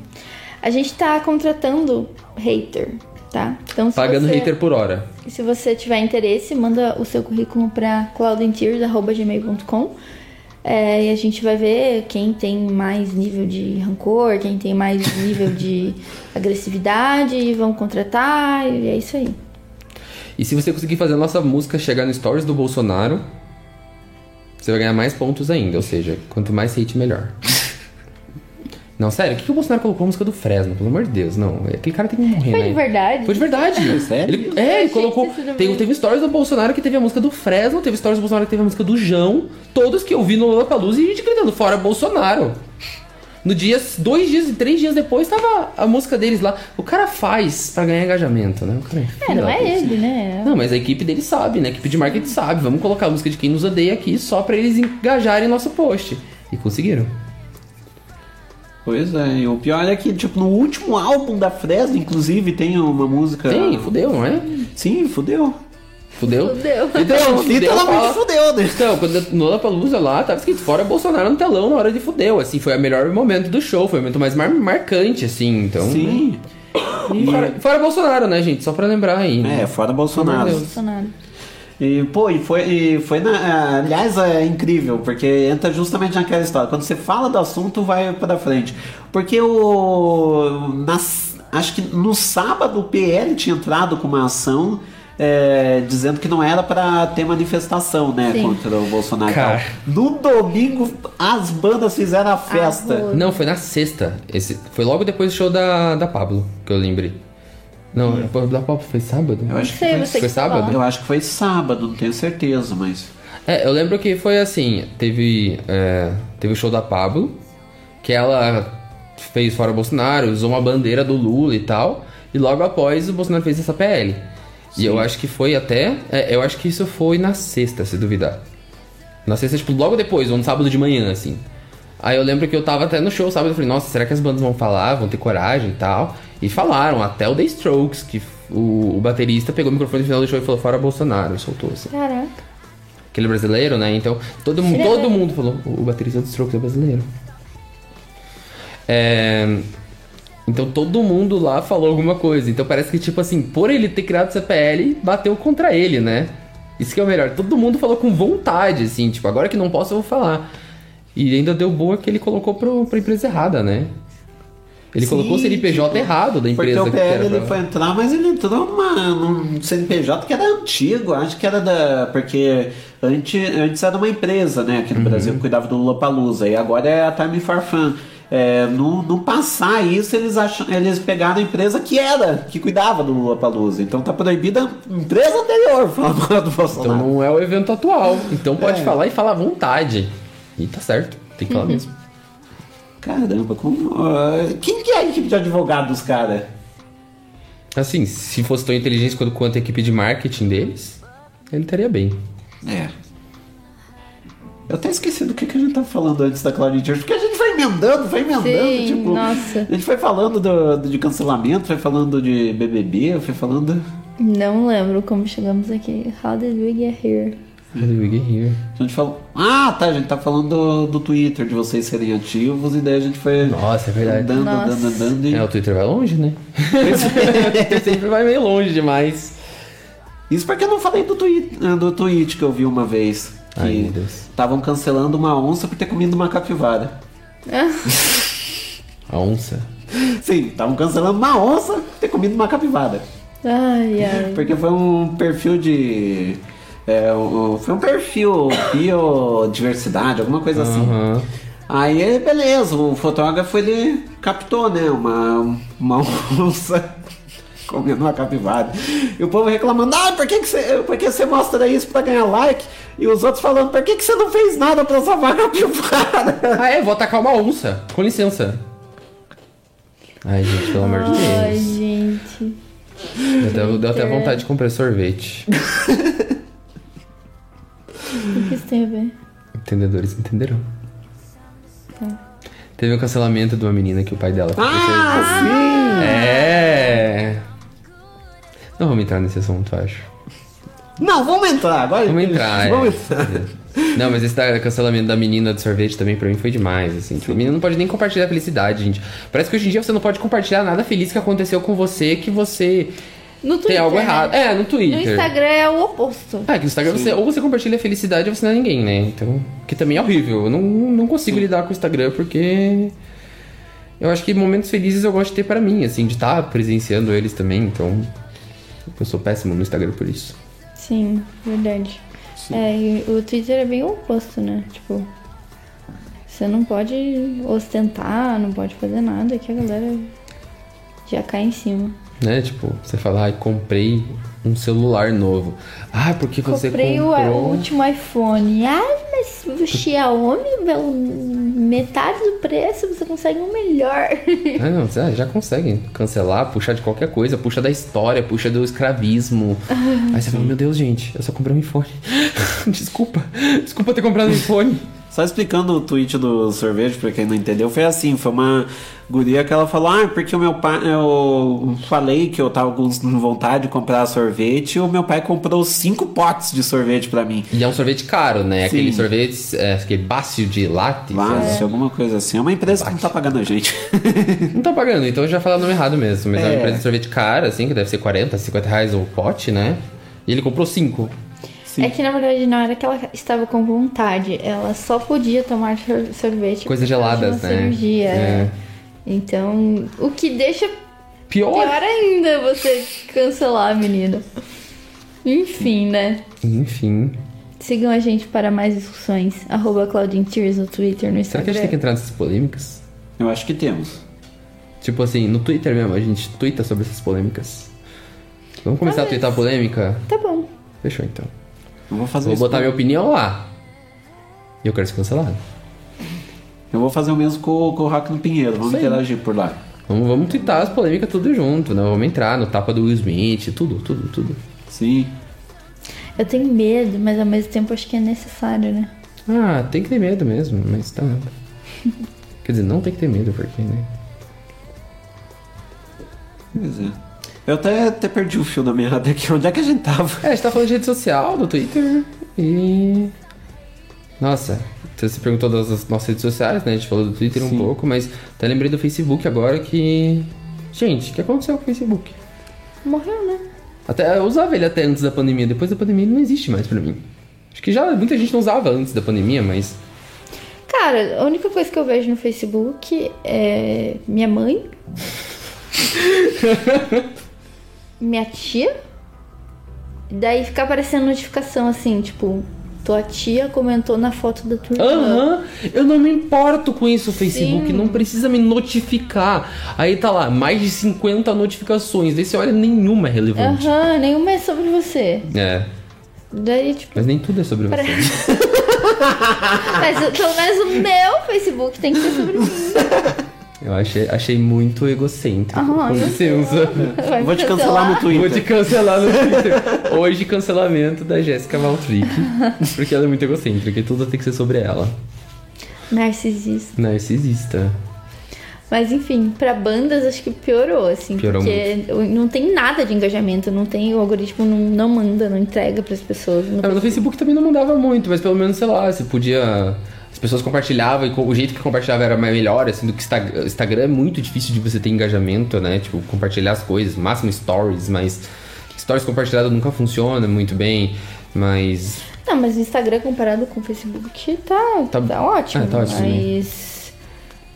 A gente tá contratando hater, tá? Então, Pagando você, hater por hora. Se você tiver interesse, manda o seu currículo pra cloudintears.gmail.com é, e a gente vai ver quem tem mais nível de rancor, quem tem mais nível de agressividade, e vamos contratar, e é isso aí. E se você conseguir fazer a nossa música chegar no stories do Bolsonaro, você vai ganhar mais pontos ainda, ou seja, quanto mais hate, melhor. Não, sério, o que, que o Bolsonaro colocou a música do Fresno? Pelo amor de Deus, não. Aquele cara tem que morrer, Foi né? de verdade? Foi de verdade. Sério? Ele, é, ele colocou. Tem, teve stories do Bolsonaro que teve a música do Fresno, teve stories do Bolsonaro que teve a música do João. Todos que eu vi no Lollapalooza e a gente gritando, fora Bolsonaro. No dia, dois dias e três dias depois, tava a música deles lá. O cara faz pra ganhar engajamento, né? O cara É, filho não é ele, né? Não, mas a equipe dele sabe, né? A equipe de marketing sabe. Vamos colocar a música de quem nos odeia aqui só pra eles engajarem nosso post. E conseguiram. Pois é, e o pior é que, tipo, no último álbum da Fresno, inclusive, tem uma música. Tem, fudeu, não é? Sim, fudeu. Fudeu? Fudeu. Então, fudeu, literalmente fala- fudeu, né? Então, quando no Lollapalooza lá, tava escrito fora Bolsonaro no telão na hora de fudeu, assim, foi o melhor momento do show, foi o momento mais mar- marcante, assim, então... Sim. E fora, fora Bolsonaro, né, gente? Só pra lembrar aí. É, fora Bolsonaro. Deus. Bolsonaro. E, pô, e foi, e foi na, aliás, é incrível, porque entra justamente naquela história. Quando você fala do assunto, vai pra frente. Porque o. Nas, acho que no sábado o PL tinha entrado com uma ação é, dizendo que não era pra ter manifestação, né, Sim. contra o Bolsonaro. e tal. Cara. No domingo, as bandas fizeram a festa. Não, foi na sexta. Esse, foi logo depois do show da, da Pablo, que eu lembrei. Não, a da Pablo foi sábado? Eu acho sei, que você foi, que sábado? fala. eu acho que foi sábado, não tenho certeza, mas. É, eu lembro que foi assim, teve, é, teve o show da Pablo, que ela fez fora Bolsonaro, usou uma bandeira do Lula e tal, e logo após o Bolsonaro fez essa PL. E eu acho que foi até, é, eu acho que isso foi na sexta, se duvidar. Na sexta, tipo, logo depois, ou no sábado de manhã, assim. Aí eu lembro que eu tava até no show sábado, eu falei, nossa, será que as bandas vão falar, vão ter coragem e tal? E falaram, até o The Strokes, que o, o baterista pegou o microfone no final do show e falou, fora Bolsonaro, soltou assim. Caraca. Aquele brasileiro, né? Então, todo, mundo, todo mundo falou, o baterista do Strokes é brasileiro. É, Então todo mundo lá falou alguma coisa. Então parece que, tipo assim, por ele ter criado essa PL, bateu contra ele, né? Isso que é o melhor. Todo mundo falou com vontade, assim, tipo, agora que não posso, eu vou falar. E ainda deu boa que ele colocou pro, pra empresa errada, né? Ele Sim, colocou o CNPJ tipo, errado da empresa Porque o PL ele pra- foi entrar, mas ele entrou numa, num CNPJ que era antigo, acho que era da. Porque antes, antes era uma empresa, né, aqui no Uhum. Brasil, que cuidava do Lollapalooza, e agora é a Time for Fun. É, no, no passar isso, eles, acham, eles pegaram a empresa que era, que cuidava do Lollapalooza. Então tá proibida a empresa anterior falar do Então Bolsonaro. não é o evento atual. Então pode É. falar e falar à vontade. E tá certo, tem que falar Uhum. mesmo. Caramba, como. ah, quem que é a equipe de advogado dos caras? Assim, se fosse tão inteligente quanto, quanto a equipe de marketing deles, ele estaria bem. É. Eu até esqueci do que, que a gente tava falando antes da Claudine Church, porque a gente foi emendando, foi emendando, Sim, tipo. nossa. A gente foi falando do, do- de cancelamento, foi falando de BBB, foi falando. Não lembro como chegamos aqui. How did we get here? A gente falou. Ah, tá, a gente tá falando do, do Twitter, de vocês serem ativos, e daí a gente foi. Nossa, é verdade. Andando, Nossa. andando, andando. E... É, o Twitter vai longe, né? o Twitter sempre vai meio longe demais. Isso porque eu não falei do tweet, do tweet que eu vi uma vez. Que Ai, meu Deus. estavam cancelando uma onça por ter comido uma capivara. A onça. Sim, estavam cancelando uma onça por ter comido uma capivara. Ai, ai. Porque foi um perfil de. é, um- foi um perfil biodiversidade, alguma coisa assim. Aham. Aí, beleza, o fotógrafo ele captou, né? Uma, uma onça comendo uma capivara. E o povo reclamando, ah, por que, que, você, por que você mostra isso pra ganhar like? E os outros falando, por que, que você não fez nada pra salvar a capivara? Ah, é, vou atacar uma onça. Com licença. Ai, gente, pelo amor de Ai, Deus. gente. Deu até, deu até vontade de comprar sorvete. O que isso tem a ver? Entendedores entenderão. Tá. Teve um cancelamento de uma menina que o pai dela Ah, sim! É. Não vamos entrar nesse assunto, acho. Não, vamos entrar agora. Vamos entrar, é. Vamos entrar. Não, mas esse da- cancelamento da menina do sorvete também pra mim foi demais, assim. Tipo, a menina não pode nem compartilhar a felicidade, gente. Parece que hoje em dia você não pode compartilhar nada feliz que aconteceu com você, que você No tem Twitter, algo né? errado. É, no Twitter. No Instagram é o oposto. Ah, que no Instagram você, ou você compartilha a felicidade ou você não é ninguém, né? Então, que também é horrível. Eu não, não consigo lidar com o Instagram porque eu acho que momentos felizes eu gosto de ter pra mim, assim, de estar presenciando eles também. Então, eu sou péssimo no Instagram por isso. Sim, verdade. É, e o Twitter é bem o oposto, né? Tipo, você não pode ostentar, não pode fazer nada que a galera já cai em cima. Né? Tipo, você fala, ai, comprei um celular novo. Ah, porque você Comprei o, comprou... o último iPhone. Ah, mas o Xiaomi, pelo metade do preço, você consegue um melhor. Ah, não, você já consegue cancelar, puxar de qualquer coisa, puxa da história, puxa do escravismo. Aí você fala, meu Deus, gente, eu só comprei um iPhone. Desculpa, desculpa ter comprado um iPhone. Só explicando o tweet do sorvete, pra quem não entendeu, foi assim, foi uma guria que ela falou, ah, porque o meu pai, eu falei que eu tava com vontade de comprar sorvete, e o meu pai comprou cinco potes de sorvete pra mim. E é um sorvete caro, né? Sim. Aquele sorvete, é, aquele bácio de latte. Lácio, sabe? alguma coisa assim. É uma empresa que não tá pagando a gente. Não tá pagando, então eu já falei o nome errado mesmo. Mas é, uma É. empresa de sorvete cara, assim, que deve ser 40, 50 reais o pote, né? E ele comprou cinco. É que na verdade não era que ela estava com vontade, ela só podia tomar sor- sorvete. Coisas geladas, uma né? Cirurgia, É. Então, o que deixa Pior. pior ainda você cancelar a menina. Enfim, né? Enfim. Sigam a gente para mais discussões. Arroba Claudine Tears no Twitter, no Será que Instagram. a gente tem que entrar nessas polêmicas? Eu acho que temos. Tipo assim, no Twitter mesmo, a gente twitta sobre essas polêmicas. Vamos começar Talvez. a twittar polêmica? Tá bom. Fechou então. Eu vou fazer Vou isso botar com- minha opinião lá. E eu quero ser cancelado. Eu vou fazer o mesmo com, com o Rock no Pinheiro. Vamos aí. interagir por lá. Vamos, vamos twittar as polêmicas tudo junto, né? Vamos entrar no tapa do Will Smith, tudo, tudo, tudo. Sim. Eu tenho medo, mas ao mesmo tempo acho que é necessário, né? Ah, tem que ter medo mesmo, mas tá. Quer dizer, não tem que ter medo, porque, né? Pois é. Eu até, até perdi o fio da meada aqui. Onde é que a gente tava? É, a gente tá falando de rede social, do Twitter e. Nossa, você se perguntou das nossas redes sociais, né? A gente falou do Twitter Sim. um pouco, mas até lembrei do Facebook agora que. Gente, o que aconteceu com o Facebook? Morreu, né? Até, eu usava ele até antes da pandemia, depois da pandemia ele não existe mais pra mim. Acho que já muita gente não usava antes da pandemia, mas. Cara, a única coisa que eu vejo no Facebook é minha mãe, minha tia, daí fica aparecendo notificação assim, tipo, tua tia comentou na foto da tua. Aham, eu não me importo com isso, Facebook. Sim. Não precisa me notificar. Aí tá lá, mais de 50 notificações. Daí você olha, nenhuma é relevante. Aham, nenhuma é sobre você. É, Daí, tipo, mas nem tudo é sobre Pra- você. mas pelo menos o meu Facebook tem que ser sobre mim. Eu achei, achei muito egocêntrico. Ah, com licença. Vai Vou te cancelar no Twitter. Vou te cancelar no Twitter. Hoje, cancelamento da Jéssica Valtric. Porque ela é muito egocêntrica e tudo tem que ser sobre ela. Narcisista. Narcisista. Mas enfim, pra bandas acho que piorou, assim. Piorou porque não tem nada de engajamento, não tem, o algoritmo não, não manda, não entrega pras pessoas. não- Ah, mas no Facebook também não mandava muito, mas pelo menos, sei lá, você podia. As pessoas compartilhavam e o jeito que compartilhava era melhor, assim, do que Instagram. Instagram é muito difícil de você ter engajamento, né? Tipo, compartilhar as coisas, máximo stories, mas stories compartilhado nunca funciona muito bem, mas. Não, mas o Instagram comparado com o Facebook tá, tá, ótimo. Ah, tá ótimo, mas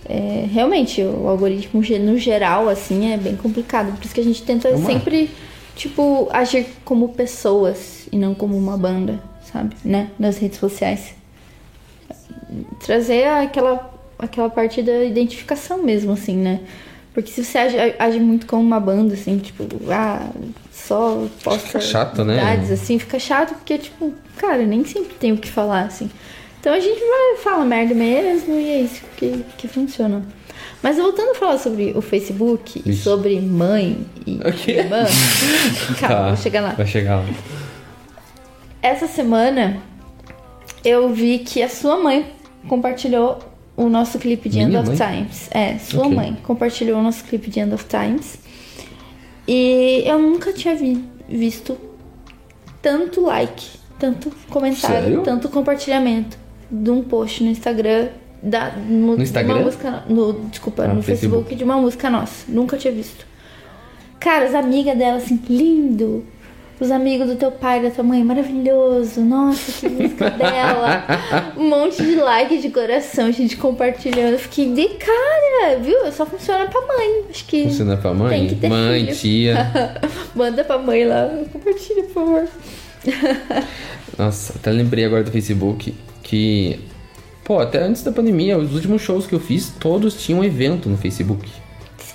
é, realmente, o algoritmo no geral, assim, é bem complicado. Por isso que a gente tenta Vamos lá. sempre, tipo, agir como pessoas e não como uma banda, sabe? Né? Nas redes sociais. Trazer aquela, aquela parte da identificação mesmo, assim, né? Porque se você age, age muito como uma banda, assim, tipo, ah, só posta Fica chato, né? assim, fica chato porque, tipo, cara, nem sempre tem o que falar, assim. Então a gente vai falar merda mesmo e é isso que, que funciona. Mas voltando a falar sobre o Facebook e Ixi. sobre mãe e irmã, calma, Tá, vou chegar lá. Vai chegar lá. Essa semana eu vi que a sua mãe compartilhou o nosso clipe de End Minha of mãe? Times. É, sua Ok. mãe compartilhou o nosso clipe de End of Times. E eu nunca tinha vi- visto tanto like, tanto comentário, Sério? tanto compartilhamento de um post no Instagram. Da, no, No Instagram? De uma música, no, desculpa, Ah, no Facebook. Facebook de uma música nossa. Nunca tinha visto. Cara, as amigas dela, assim, lindo. Os amigos do teu pai, da tua mãe, maravilhoso. Nossa, que música dela. Um monte de like de coração, gente compartilhando. Eu fiquei de cara, viu? Só funciona pra mãe. Acho que. Funciona pra Tem mãe? que ter Mãe, filho. tia. Manda pra mãe lá. Compartilha, por favor. Nossa, até lembrei agora do Facebook que. Pô, até antes da pandemia, os últimos shows que eu fiz, todos tinham evento no Facebook.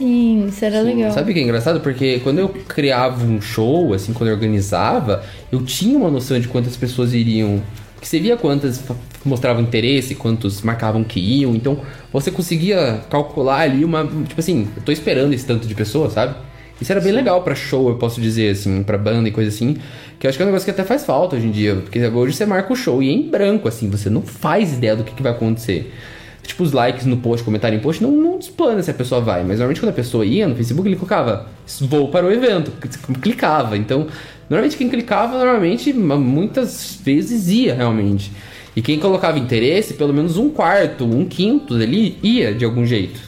Sim, isso era legal. Sabe o que é engraçado? Porque quando eu criava um show, assim, quando eu organizava, eu tinha uma noção de quantas pessoas iriam. Que você via quantas mostravam interesse, quantos marcavam que iam. Então você conseguia calcular ali uma. Tipo assim, eu tô esperando esse tanto de pessoas, sabe? Isso era bem legal pra show, eu posso dizer, assim, pra banda e coisa assim. Que eu acho que é um negócio que até faz falta hoje em dia. Porque hoje você marca o show e é em branco, assim, você não faz ideia do que, que vai acontecer. Tipo, os likes no post, comentário em post, não, não explana se a pessoa vai. Mas normalmente quando a pessoa ia no Facebook, ele colocava vou para o evento, clicava. Então, normalmente quem clicava, normalmente, ma- muitas vezes ia realmente. E quem colocava interesse, pelo menos um quarto, um quinto ali, ia de algum jeito.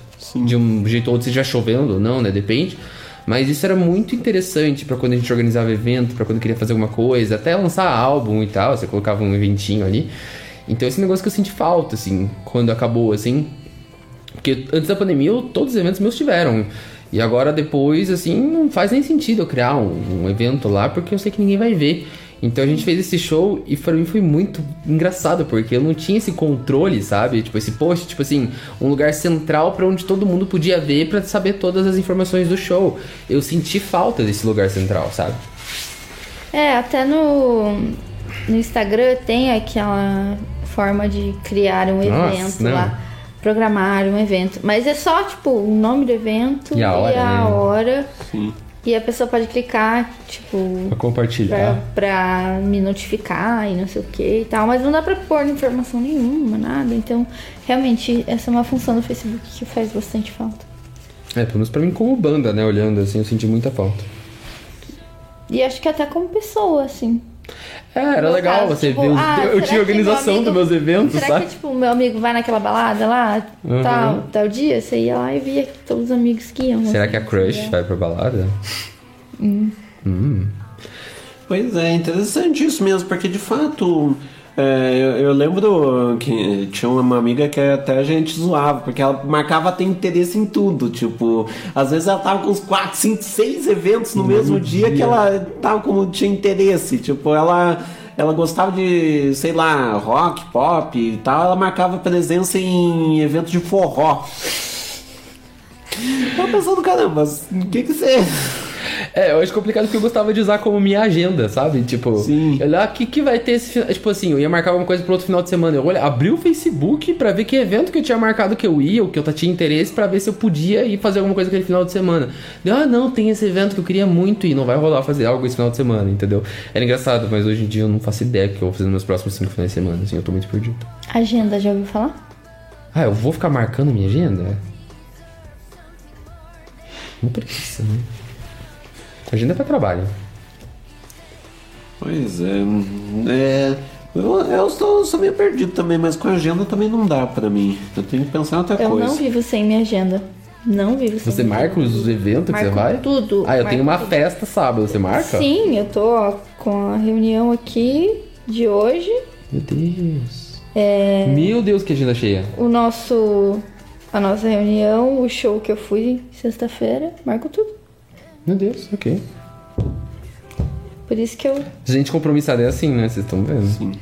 De um jeito ou outro, seja chovendo ou não, né? Depende. Mas isso era muito interessante pra quando a gente organizava evento, pra quando queria fazer alguma coisa, até lançar álbum e tal, você colocava um eventinho ali. Então esse negócio que eu senti falta, assim, quando acabou, assim. Porque antes da pandemia, todos os eventos meus tiveram. E agora depois, assim, não faz nem sentido eu criar um, um evento lá, porque eu sei que ninguém vai ver. Então a gente fez esse show e pra mim foi muito engraçado, porque eu não tinha esse controle, sabe? Tipo, esse post, tipo assim, um lugar central pra onde todo mundo podia ver pra saber todas as informações do show. Eu senti falta desse lugar central, sabe? É, até no. No Instagram tem aquela forma de criar um Nossa, evento não. lá. Programar um evento. Mas é só, tipo, o nome do evento E a hora, né? hora. Sim. E a pessoa pode clicar, tipo, Pra pra, compartilhar. pra me notificar e não sei o que e tal. Mas não dá pra pôr informação nenhuma, nada. Então, realmente, essa é uma função do Facebook que faz bastante falta. É, pelo menos pra mim como banda, né? Olhando assim, eu senti muita falta. E acho que até como pessoa, assim. É, era No legal caso, você tipo, ver. os- ah, eu será tinha que organização meu amigo- dos meus eventos, Será sabe? que, tipo, meu amigo vai naquela balada lá, Uhum. tal, tal dia? Você ia lá e via todos os amigos que iam. Será assim, que a Crush é. vai pra balada? Hum. Hum. Pois é, interessante isso mesmo, porque de fato. É, eu, eu lembro que tinha uma amiga que até a gente zoava, porque ela marcava ter interesse em tudo. Tipo, às vezes ela tava com uns 4, 5, 6 eventos no mesmo dia, que ela tava como tinha interesse. Tipo, ela, ela gostava de, sei lá, rock, pop e tal, ela marcava presença em eventos de forró. Tava pensando, caramba, o que que você. É, eu acho complicado porque eu gostava de usar como minha agenda, sabe? Tipo, olhar o que, que vai ter esse final. Tipo assim, eu ia marcar alguma coisa pro outro final de semana. Eu olha, abri o Facebook pra ver que evento que eu tinha marcado que eu ia, ou que eu tinha interesse, pra ver se eu podia ir fazer alguma coisa aquele final de semana. Deu, ah, não, tem esse evento que eu queria muito e não vai rolar fazer algo esse final de semana, entendeu? Era engraçado, mas hoje em dia eu não faço ideia do que eu vou fazer nos meus próximos cinco finais de semana, assim, eu tô muito perdido. Agenda, já ouviu falar? Ah, eu vou ficar marcando minha agenda? Uma preguiça, né? Agenda é pra trabalho. Pois é. é eu, eu sou, sou meio perdido também, mas com a agenda também não dá pra mim. Eu tenho que pensar em outra Eu coisa. não vivo sem minha agenda. Não vivo sem Você marca os eventos que você Marco vai? tudo, Ah, eu marco tenho uma tudo. festa sábado, você marca? Sim, eu tô ó, com a reunião aqui de hoje. Meu Deus. É, Meu Deus, que agenda cheia. o nosso. A nossa reunião, o show que eu fui sexta-feira, marco tudo. Meu Deus, ok. Por isso que eu. Gente compromissada é assim, né? Vocês estão vendo? Sim.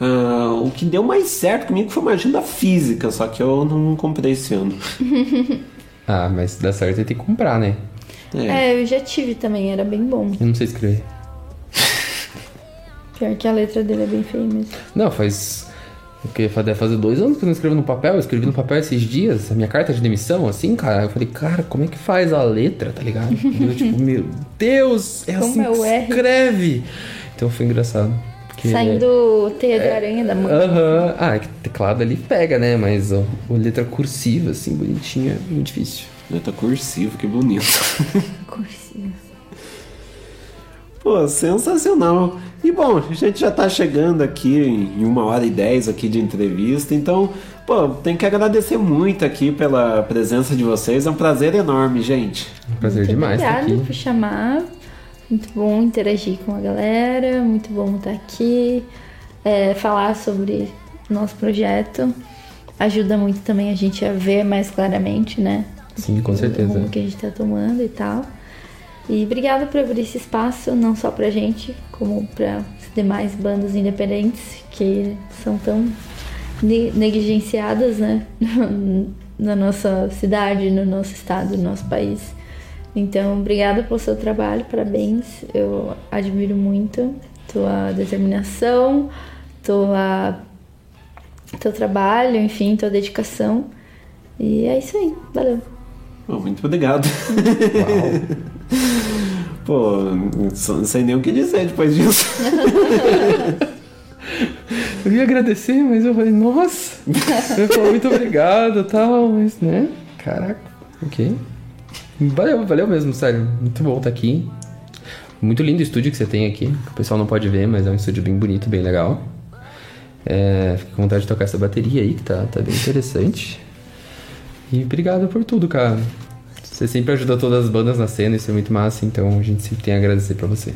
Ah, o que deu mais certo comigo foi uma agenda física, só que eu não comprei esse ano. Ah, mas se dá certo, tem que comprar, né? É, eu já tive também, era bem bom. Eu não sei escrever. Pior que a letra dele é bem feia mesmo. Não, faz. O que? Deve fazer dois anos que eu não escrevo no papel. Eu escrevi no papel esses dias, a minha carta de demissão, assim, cara. Eu falei, cara, como é que faz a letra, tá ligado? eu, tipo, meu Deus, é Como assim é que R? escreve. Então foi engraçado. porque- Saindo teia de aranha da mão. Aham. Ah, é que teclado ali pega, né? Mas ó, a letra cursiva, assim, bonitinha, é muito difícil. Letra cursiva, que bonito. Cursiva. Pô, sensacional. E bom, a gente já tá chegando aqui em uma hora e dez aqui de entrevista, então, pô, tem que agradecer muito aqui pela presença de vocês. É um prazer enorme, gente. Um prazer Muito demais Obrigada aqui. por chamar. Muito bom interagir com a galera. Muito bom estar aqui. É, falar sobre o nosso projeto. Ajuda muito também a gente a ver mais claramente, né? Sim, com O certeza. rumo que a gente tá tomando e tal. E obrigada por abrir esse espaço, não só pra gente, como para demais bandas independentes que são tão ne- negligenciadas, né? Na nossa cidade, no nosso estado, no nosso país. Então, obrigada pelo seu trabalho, parabéns. Eu admiro muito tua determinação, tua, teu trabalho, enfim, tua dedicação. E é isso aí, valeu. Muito obrigado. Pô, não sei nem o que dizer depois disso. Eu ia agradecer, mas eu falei, nossa, eu falei muito obrigado e tal, mas, né? Caraca, ok. Valeu, valeu mesmo, sério. Muito bom estar aqui. Muito lindo o estúdio que você tem aqui. O pessoal não pode ver, mas é um estúdio bem bonito, bem legal. É, fico com vontade de tocar essa bateria aí, que tá, tá bem interessante. E obrigado por tudo, cara. Você sempre ajuda todas as bandas na cena, isso é muito massa, então a gente sempre tem a agradecer pra você.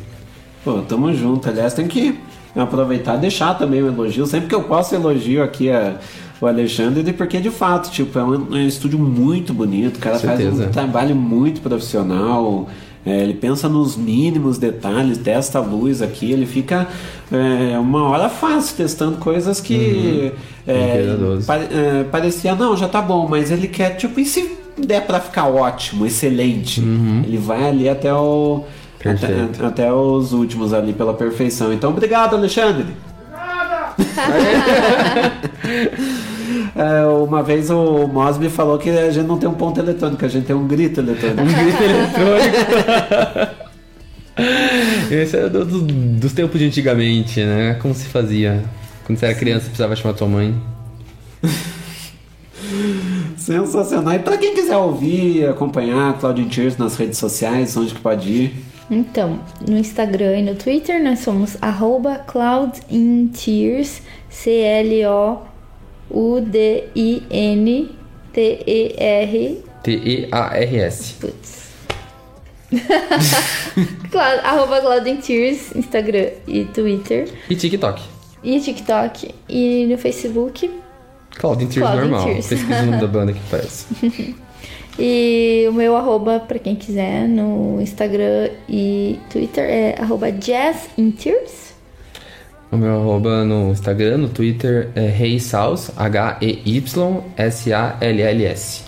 Pô, tamo junto. Aliás, tem que aproveitar e deixar também o elogio. Sempre que eu posso elogio aqui a, o Alexandre, porque de fato, tipo, é um, é um estúdio muito bonito. O cara faz um trabalho muito profissional. É, ele pensa nos mínimos detalhes desta luz aqui. Ele fica é, uma hora fácil testando coisas que Bem é, cuidadoso. pa- é, parecia, não, já tá bom, mas ele quer, tipo, e se der pra ficar ótimo, excelente? Ele vai ali até o. Até, até os últimos ali pela perfeição. Então, obrigado, Alexandre. É, uma vez o Mosby falou que a gente não tem um ponto eletrônico, a gente tem um grito eletrônico. Um grito eletrônico. Esse é do- do- dos tempos de antigamente, né? Como se fazia. Quando você era criança, precisava chamar tua mãe. Sensacional. E pra quem quiser ouvir, acompanhar Claudine Tears nas redes sociais, onde que pode ir? Então, no Instagram e no Twitter nós somos arroba cloudintears, C-L-O-U-D-I-N-T-E-R T-E-A-R-S. Cloud, arroba cloudintears, Instagram e Twitter. E TikTok. E TikTok e no Facebook. Claudine Tears normal. Tears. Pesquisa o nome da banda que parece. E o meu arroba, pra quem quiser, no Instagram e Twitter é arroba jazzintears. O meu arroba no Instagram, no Twitter é HeySals, H-E-Y-S-A-L-L-S.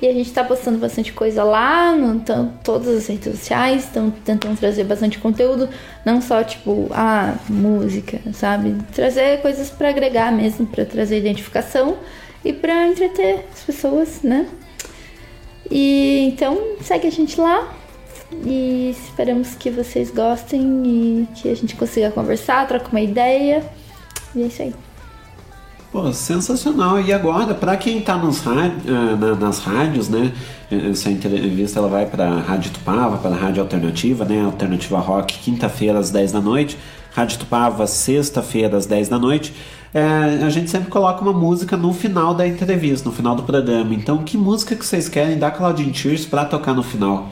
E a gente tá postando bastante coisa lá, no tan- todas as redes sociais, estão tentando trazer bastante conteúdo, não só tipo, ah, música, sabe? Trazer coisas pra agregar mesmo, pra trazer identificação e pra entreter as pessoas, né? E então segue a gente lá e esperamos que vocês gostem e que a gente consiga conversar, trocar uma ideia. E é isso aí. Pô, sensacional. E agora, pra quem tá nos na- nas rádios, né? Essa entrevista ela vai pra Rádio Tupava, para a Rádio Alternativa, né? Alternativa Rock, quinta-feira às 10 da noite. Rádio Tupava, sexta-feira às 10 da noite. É, a gente sempre coloca uma música no final da entrevista, no final do programa. Então, que música que vocês querem da Claudine Tears pra tocar no final?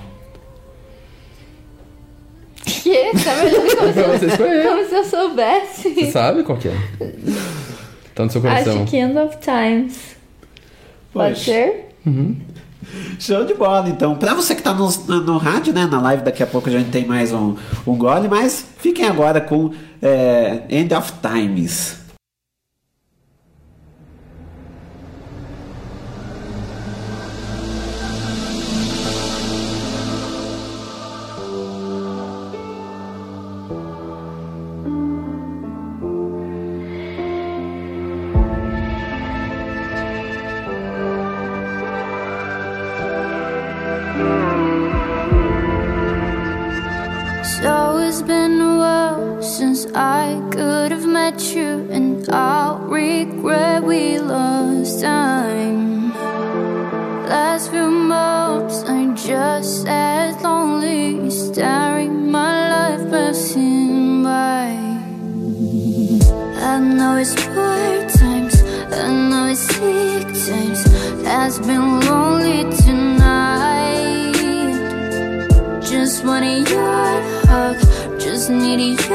Que? Tá me olhando como, você se, escolher. como se eu soubesse. Você sabe qual que é? Tá no seu coração. Acho que End of Times. Pode Poxa. ser? Show de bola, então. Pra você que tá no, no rádio, né? Na live daqui a pouco a gente tem mais um, um gole, mas fiquem agora com é, End of Times. listen, it is